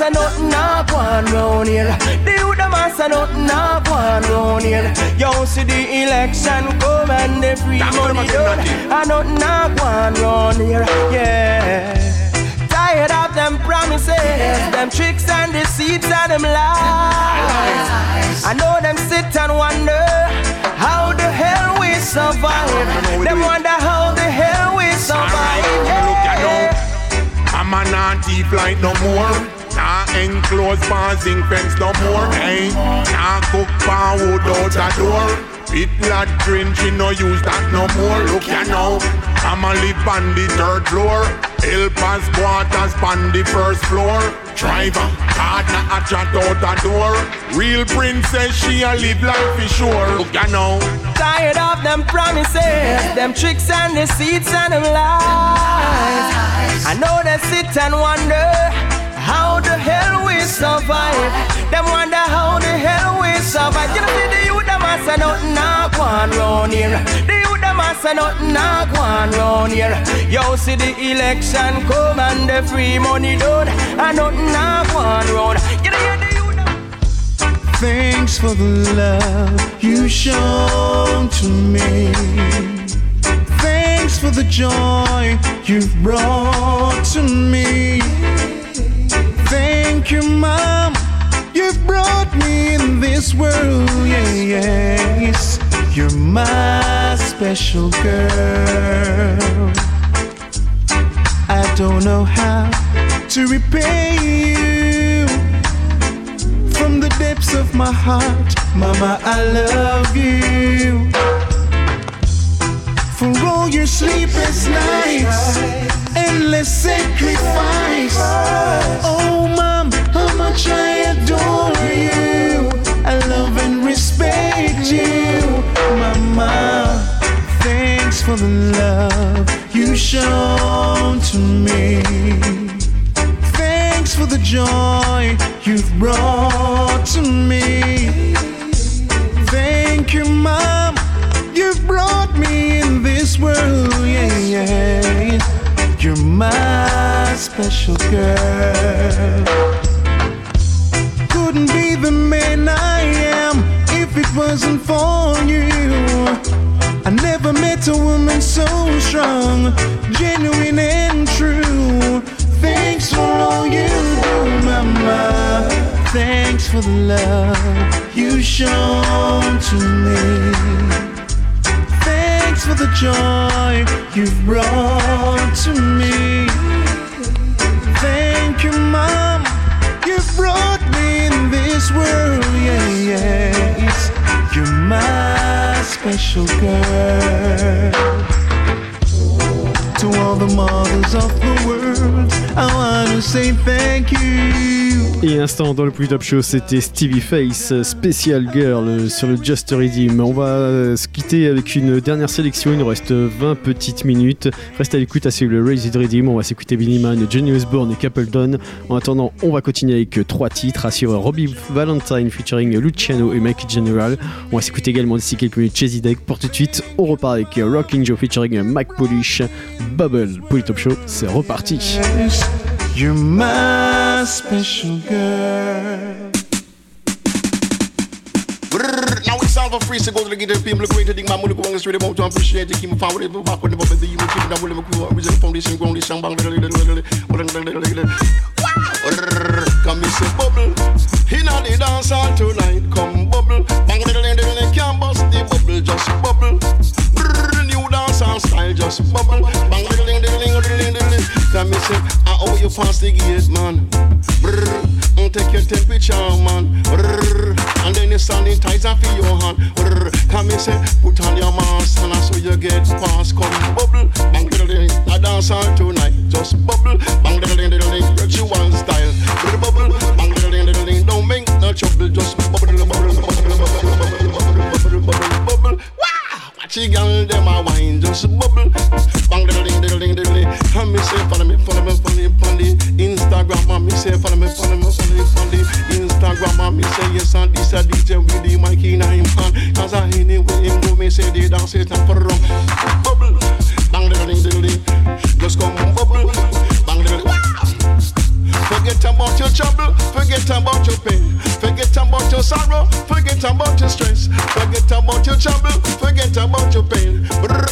the youth them a say nothing a go on round here. The youth them a say nothing a go on round here. You see the election come and the free That's money done, and nothing a go on round here. Yeah. Tired of them promises, them tricks and deceits and them lies. I know them sit and wonder how the hell we survive. Them wonder how the hell we survive. Now. I'm a not thief like no more. Enclosed bars, zinc fence no more. Hey, nah cook firewood out a door. Pit lad drenching, no use that no more. Look ya now, I'ma live on the third floor. Helpers quarters on the first floor. Driver, partner a chat out a door. Real princess, she a live life for sure. Look ya now. Tired of them promises, them tricks and deceits and them lies. I know they sit and wonder how the hell we survive. Them wonder how the hell we survive. You know, see the youth them a say nothing a go on round here. The youth them a say nothing a go on round here. You see the election come and the free money done, and nothing a go on round. You know, the youth Thanks for the love you shown to me. Thanks for the joy you've brought to me. Thank you, Mom. You've brought me in this world. Yeah, yes. You're my special girl. I don't know how to repay you from the depths of my heart. Mama, I love you. For all your sleepless nights, endless sacrifice. Oh, Mom, how much I adore you. I love and respect you. Mama, thanks for the love you shown to me. Thanks for the joy you've brought to me. Thank you, Mom. You've brought me in this world. Yeah, yeah. You're my special girl. wouldn't be the man I am if it wasn't for you. I never met a woman so strong, genuine and true. Thanks for all you do, mama. Thanks for the love you shown to me. For the joy you've brought to me. Thank you, Mom. You've brought me in this world, yeah, yeah. You're my special girl. To all the mothers of the world, I wanna say thank you. Et instant dans le plus top show, c'était Stevie Face, Special Girl euh, sur le Just Redeem. On va euh, se quitter avec une dernière sélection, il nous reste 20 petites minutes. Reste à l'écoute à le Raised Redeem. On va s'écouter Billy Man, Johnny Osborne et Capleton. En attendant, on va continuer avec trois titres suivre Robbie Valentine featuring Luciano et Mike General. On va s'écouter également d'ici quelques minutes Chasey Deck. Pour tout de suite, on repart avec Rocking Joe featuring Mac Polish. Bubble pour le top show, c'est reparti. You're my special girl. Now it's time for free to go to the guitar people great to dig my money on the street want to appreciate it keep forward it back with the bubble the you keep that will make you original foundation ground this song bang Come me say bubble Inna the dance hall tonight come bubble Bang diddle diddle diddle can't bust the bubble just bubble New dance style just bubble Bang diddle diddle diddle diddle Come me say I owe you past the gate man Brrr, mm, Take your temperature man Brrr, And then you sanitize and feel your hand Brrr, Come me say put on your mask and that's so you get past come bubble Bang diddle diddle I dance hall tonight just bubble Bang diddle diddle diddle Ritual style Brrr, Bubble Bang diddle diddle diddle Don't make no trouble just bubble bubble bubble bubble bubble bubble bubble bubble Watch the girl them a wine just bubble Bang diddle ding diddle ding diddle And me say Instagram and me say follow me follow me follow me. Instagram and me say yes and this a DJ with the mic in him hand. Cause I anyway him go me say they dance it and for rum Bubble. Bang diddle ding diddle ding. Just come bubble. Bang diddle wow Forget about your trouble, forget about your pain, forget about your sorrow, forget about your stress, forget about your trouble, forget about your pain. Brr,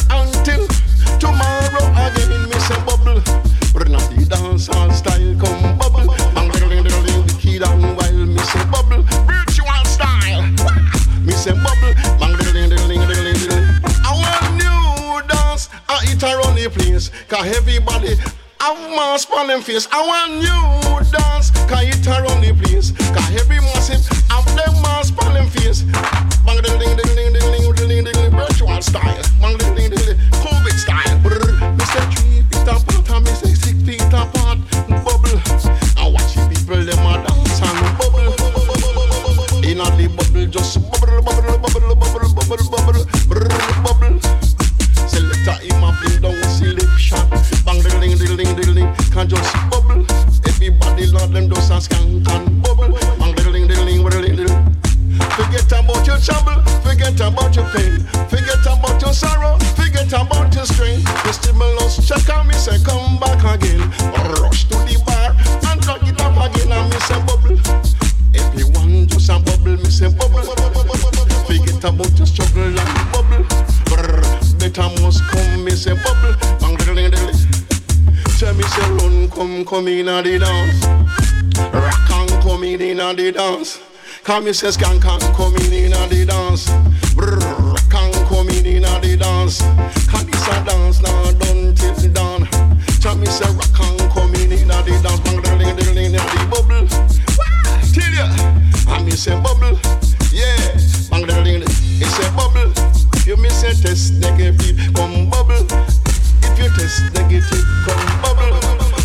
place, cause everybody have mask on them face. I want you dance, cause it around the place. Cause every massive about your. The stimulus check and me say come back again. Rush to the bar and drag it up again and me say bubble. Everyone just a bubble, me say bubble. Forget about your struggle and bubble. Brr, better must come, me say bubble. Bang diddle diddle. Tell me say run, come, come in a the dance. Rock and come in in the dance. Come me say skank and come in in the dance. Brr, rock and come in in the dance. Me say bubble. Yeah, bang diddle ding. It say bubble. If you miss a test negative, come bubble. If you test negative, come bubble.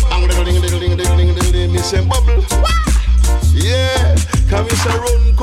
Bang diddle ding diddle ding diddle ding ding. Me say bubble. Yeah, come me say run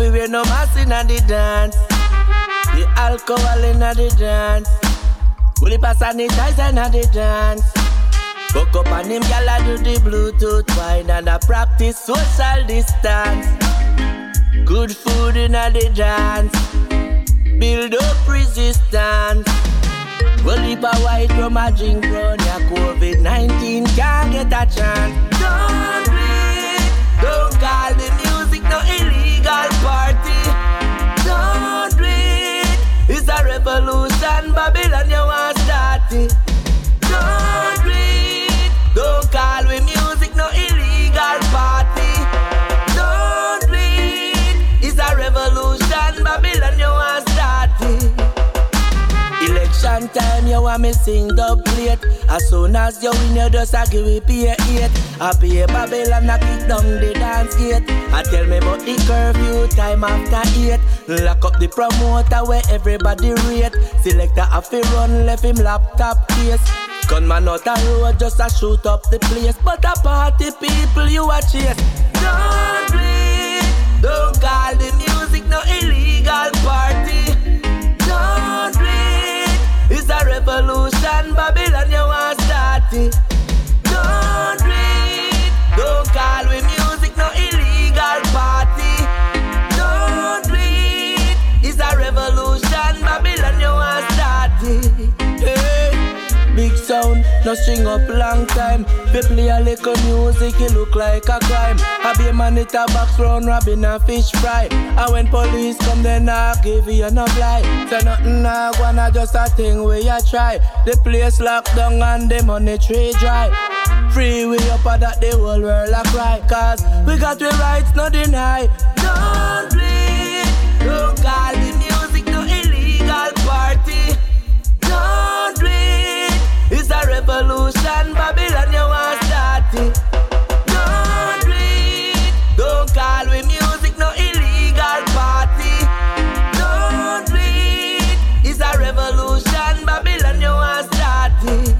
fi wear no mask in at the dance. The alcohol in at the dance. Fully pass sanitizer in at the dance. Cook up on him, gyal do the Bluetooth wine and a practice social distance. Good food in at the dance. Build up resistance. Well, if a white rum a drink run, ya COVID-19 can't get a chance. Don't bleed, don't call the music no party. Don't bleed, it's a revolution, want me sing the plate. As soon as you win, you just a give it pay eight. I pay Babylon, I kick down the dance gate. I tell me about the curfew time after eight. Lock up the promoter where everybody rate. Selector have to run, left him laptop case. Gunman out a road, just a shoot up the place. But a party people you a chase. Don't bleed, don't call the music no illegal revolution, Babylon you want start it. Sound, no string up long time. They play a little music, it look like a crime. I be a man it a box round robbing a fish fry. And when police come, then I give you no fly. Say nothing I wanna just a thing we you try. The place locked down and the money tree dry. Free way up and that the whole world a cry. Cause we got the rights, no deny. Don't bleed, don't call the music no illegal party. Don't bleed, a revolution, Babylon you want it. Don't bleed, don't call we music no illegal party. Don't bleed, it's a revolution, Babylon you want it.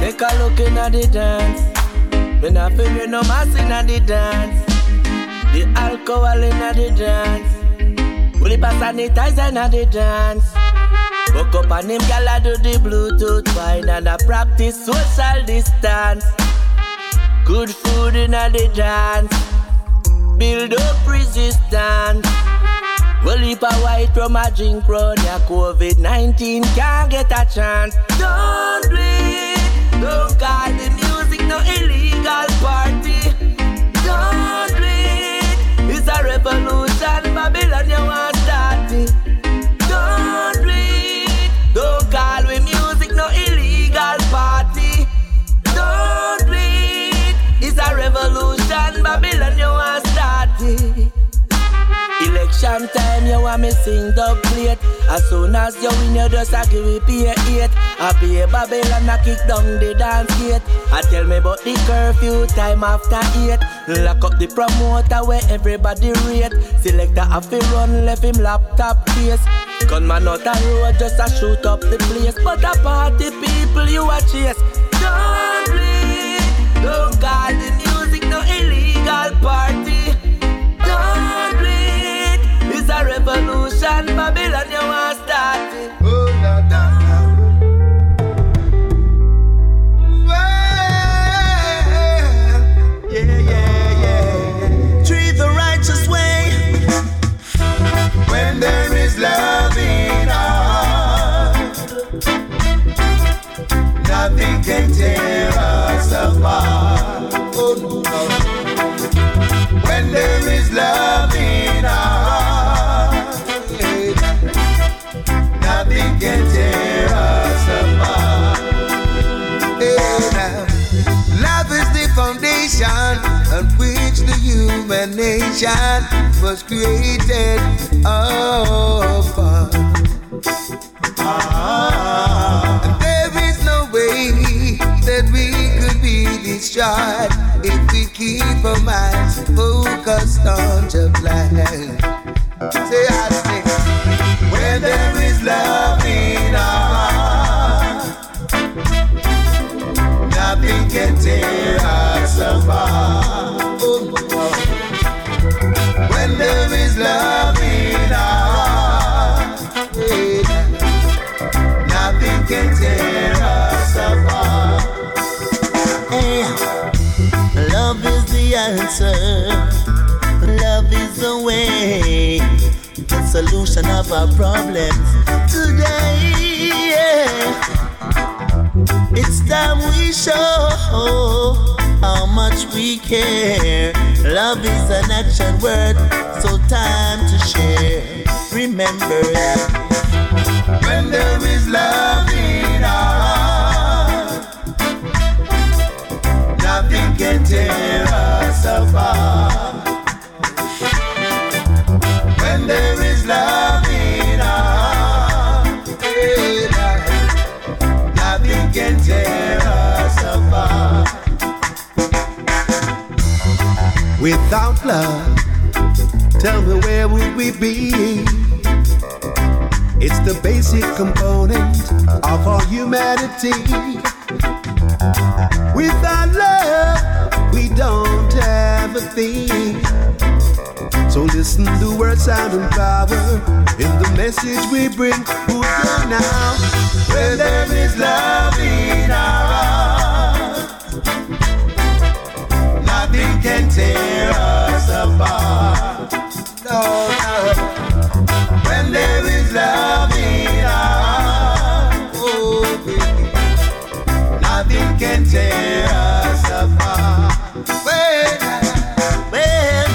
Take a look in at the dance. Me not feel no mask in at the dance. The alcohol in at the dance. Fully pass sanitizer in at the dance. Woke up on him, gyal a do the Bluetooth wine and a practice social distance. Good food in a the dance. Build up resistance. Well, if a white from a drink run, ya COVID-19 can't get a chance. Don't bleed, don't call the music no illegal party. Don't bleed, it's a revolution, Time, you want me sing the plate. As soon as you win, you just a give it pay eight. I be a Babylon, I kick down the dance gate. I tell me about the curfew time after eight. Lock up the promoter where everybody rate. Selector have to run, left him laptop case. Gunman out a road, just a shoot up the place. But a party people you a chase. Don't bleed, don't call the music no illegal party. Revolution, Babylon you want start it. Oh, Yeah, yeah, yeah. Treat the righteous way. When there is love in heart, nothing can tear nation was created upon. Ah, and there is no way that we could be destroyed if we keep our minds focused staunch of life. Say I sing. When there is love in our heart, nothing can tear us apart. Love in nothing can tear us apart. Hey, love is the answer. Love is the way. The solution of our problems today. Yeah. It's time we show how much we care. Love is an action word, so time to share. Remember when there is love in our nothing can tear us apart. Without love, tell me where would we be? It's the basic component of our humanity. Without love, we don't have a thing. So listen to word, sound, and power in the message we bring. Who's now? When there is love in our heart, can tear us apart. No, no. When there is love in our heart, oh nothing can tear us apart. When, when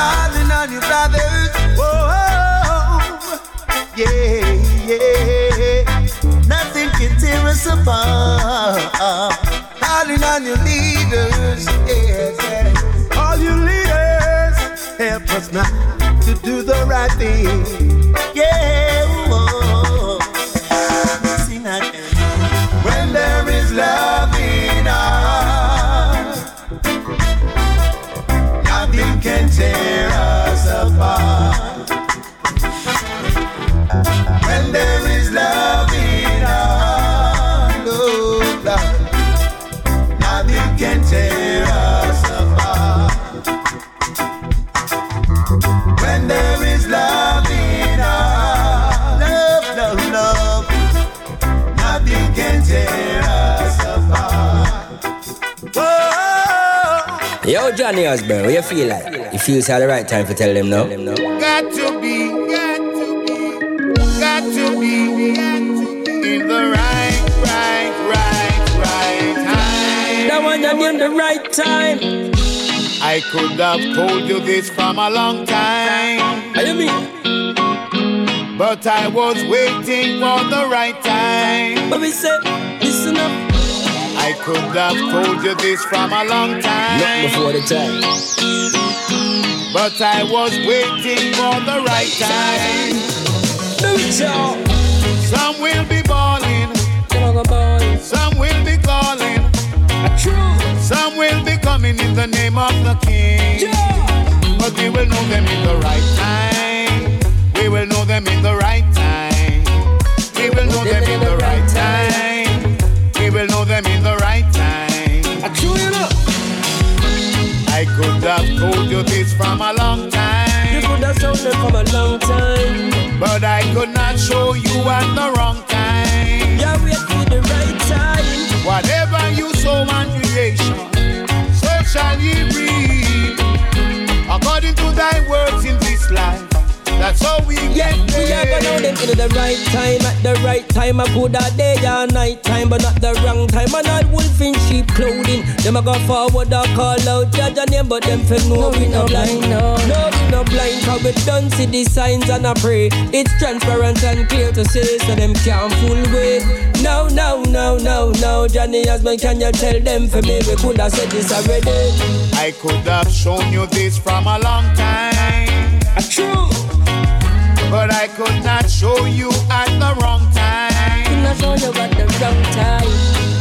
calling on you, brothers. Whoa, yeah, yeah. Nothing can tear us apart. Calling on your us now to do the right thing. Yo, Johnny Osborne, what you feel like? You feel it's the right time to tell them no? Got to be, got to be, got to be in the right, right, right, right time. That one you're in the right time. I could have told you this from a long time. What you mean? But I was waiting for the right time. But we said, listen up. I could have told you this from a long time. Not before the time. But I was waiting for the right time. Some will be balling. Some will be calling. Some will be coming in the name of the King. But we will know them in the right time. We will know them in the right time. We will know them in the right time. We will know them in the right time. I you know. I could have told you this from a long time. You could have told them from a long time. But I could not show you at the wrong time. Yeah, wait for the right time. Whatever you sow on creation, so shall ye reap. According to thy words in this life, that's how we Yeah, get we are gonna know them in the right time, at the right time. A good a day or night time, but not the wrong time. And all wolf in sheep clothing. Them a go forward or call out judge and name, but them for no, no we no blind. No, no, we no blind, cause we don't see the signs and I pray. It's transparent and clear to say, so them can't fool way. No, no, no, no, no, Johnny Osborne, can you tell them for me? We could have said this already. I could have shown you this from a long time. True. But I could not show you at the wrong time. Could not show you at the wrong time.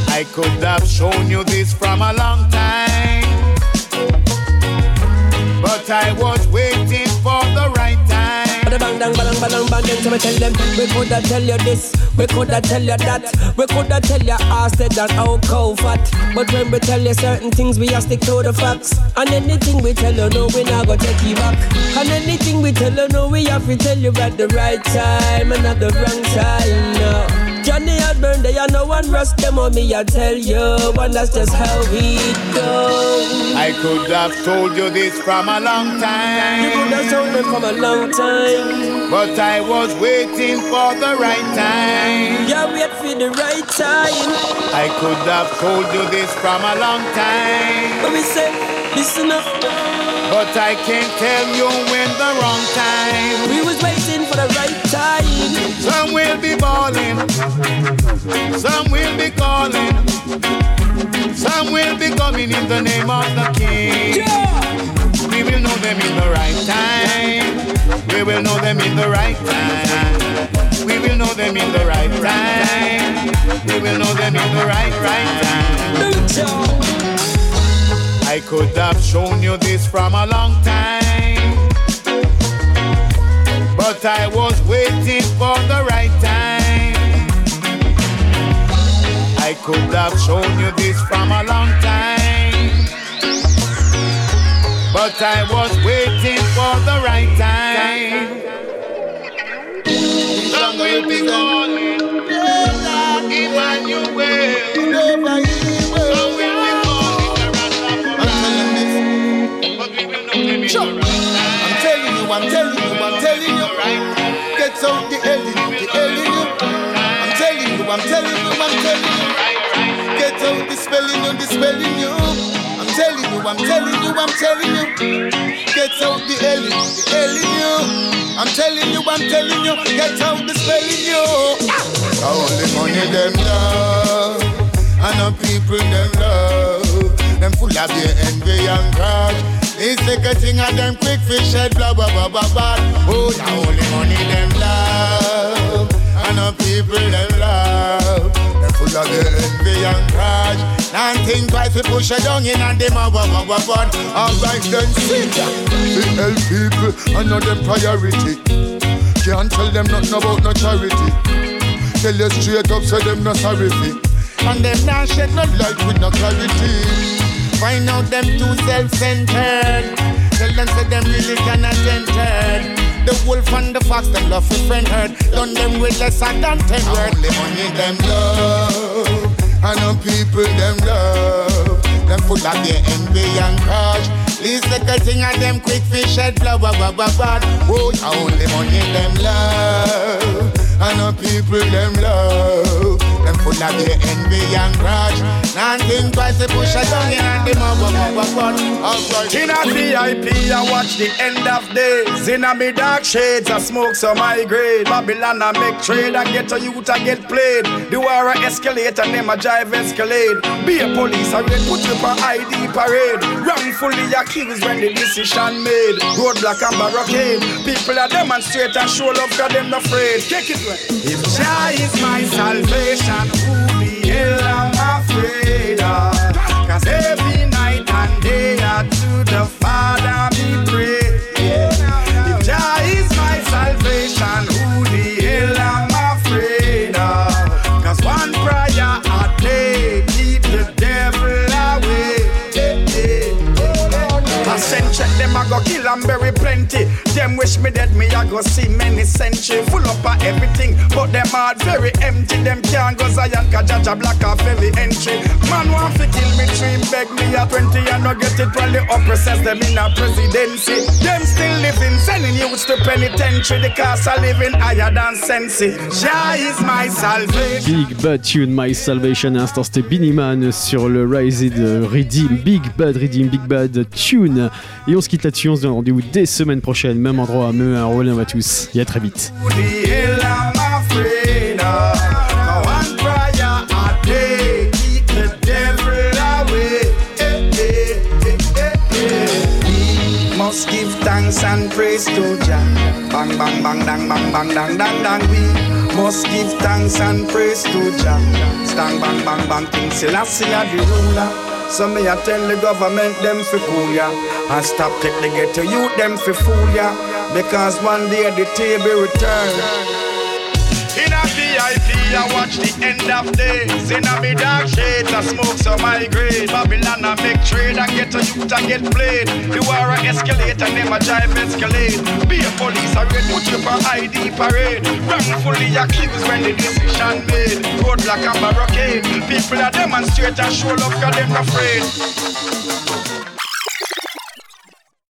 I could have shown you this from a long time. But But I was waiting bang bang bang so me tell them we coulda tell you this, we coulda tell you that, we coulda tell you dead and how cow fat. But when we tell you certain things, we a stick to the facts. And anything we tell you, no, we not go take you back. And anything we tell you, no, we have to tell you at the right time and at the wrong time. No. Johnny had burned there, no one rust them on me, I tell you, and that's just how it goes. I could have told you this from a long time. You could have told me from a long time. But I was waiting for the right time. Yeah, wait for the right time. I could have told you this from a long time. But we say, listen up. But I can't tell you when the wrong time. We was waiting for the right time. Some will be balling, some will be calling, some will be coming in the name of the King. We will know them in the right time. We will know them in the right time. We will know them in the right time. We will know them in the right right time. I could have shown you this from a long time. But I was waiting for the right time. I could have shown you this from a long time. But I was waiting for the right time. Some will be calling Emmanuel. I'm telling you, I'm telling you, I'm telling you. Get out the hell in you, the hell in you. I'm telling you, I'm telling you, I'm telling you. Get out the spelling you, the spelling you. I'm telling you, I'm telling you, I'm telling you. Get out the hell in you, the hell in you. I'm telling you, I'm telling you. Get out the spelling you. Only money them love, and the people them love. Them full of your envy and grudge. This a thing of them quick fish head blah blah blah blah blah. Oh, the only money them love, and the people them love. Them full of your envy and grudge. And think twice we push it down in and them a wah wah wah wah. Alright then, sit ya. We help people, and know them priority. Can't tell them nothing about no charity. Tell you straight up, say them no sorry. And them now shed no light with no clarity. Find out them too self-centered. Tell them say them really cannot enter. The wolf and the fox, them love for friend herd. Done them with lesser than ten word. Only money them love, and the people them love. Them full of their envy and grudge. Least little thing of them quick fish head blah blah blah blah blah. Oh, only money them love, and the people them love. Them full of their envy and grudge. None think twice they push a down and them wah wah wah wah. In a VIP, I watch the end of days. In a me dark shades, I smoke some high grade. Babylon, I make trade. I get a youth, I get played. The war I escalate and them a drive escalade. Be a police, I will put you for ID parade. Wrongfully accused when the decision made. Roadblock and barricade. People are demonstrate and show love, cause them not afraid. Take it. If Jah is my salvation, who the hell Them wish me dead, me I go see many century. Full up of everything, but them heart very empty. Them can't go Zion, cause Jaja block off every entry. Man want to kill me, dream beg me at 20 and not get it probably up process them in a presidency. Them still living, sending youths to penitentiary. The cost of living higher than sensi. Jah is my salvation. Big Bad Tune, My Salvation. À l'instant, c'était Binny Man sur le Rise de Redeem. Big Bad Redeem, Big Bad Tune. Et on se quitte là-dessus. On se donne rendez-vous dès semaine prochaine. Même endroit, même heure. Roland à tous. Et à très vite. Who the hell am I afraid of? Now one prayer a day keep the devil away. Eh, eh, eh, eh, eh. Must give thanks and praise to Jah. Bang bang bang dang bang bang dang dang dang. We must give thanks and praise to Jah. Stang bang bang bang King Selassie a the ruler. So me a tell the government them fi cool ya And stop take the ghetto youth them fi fool ya. Because one day the table return. In a VIP, I watch the end of days. In a me dark shades, I smoke some high grade. Babylon, I make trade and get a youth and get played. The war a escalate and them a drive escalate. Be a police, I read put you for ID parade. Wrongfully accused when the decision made. Roadblock and barricade. People are demonstrate and show love cause them afraid.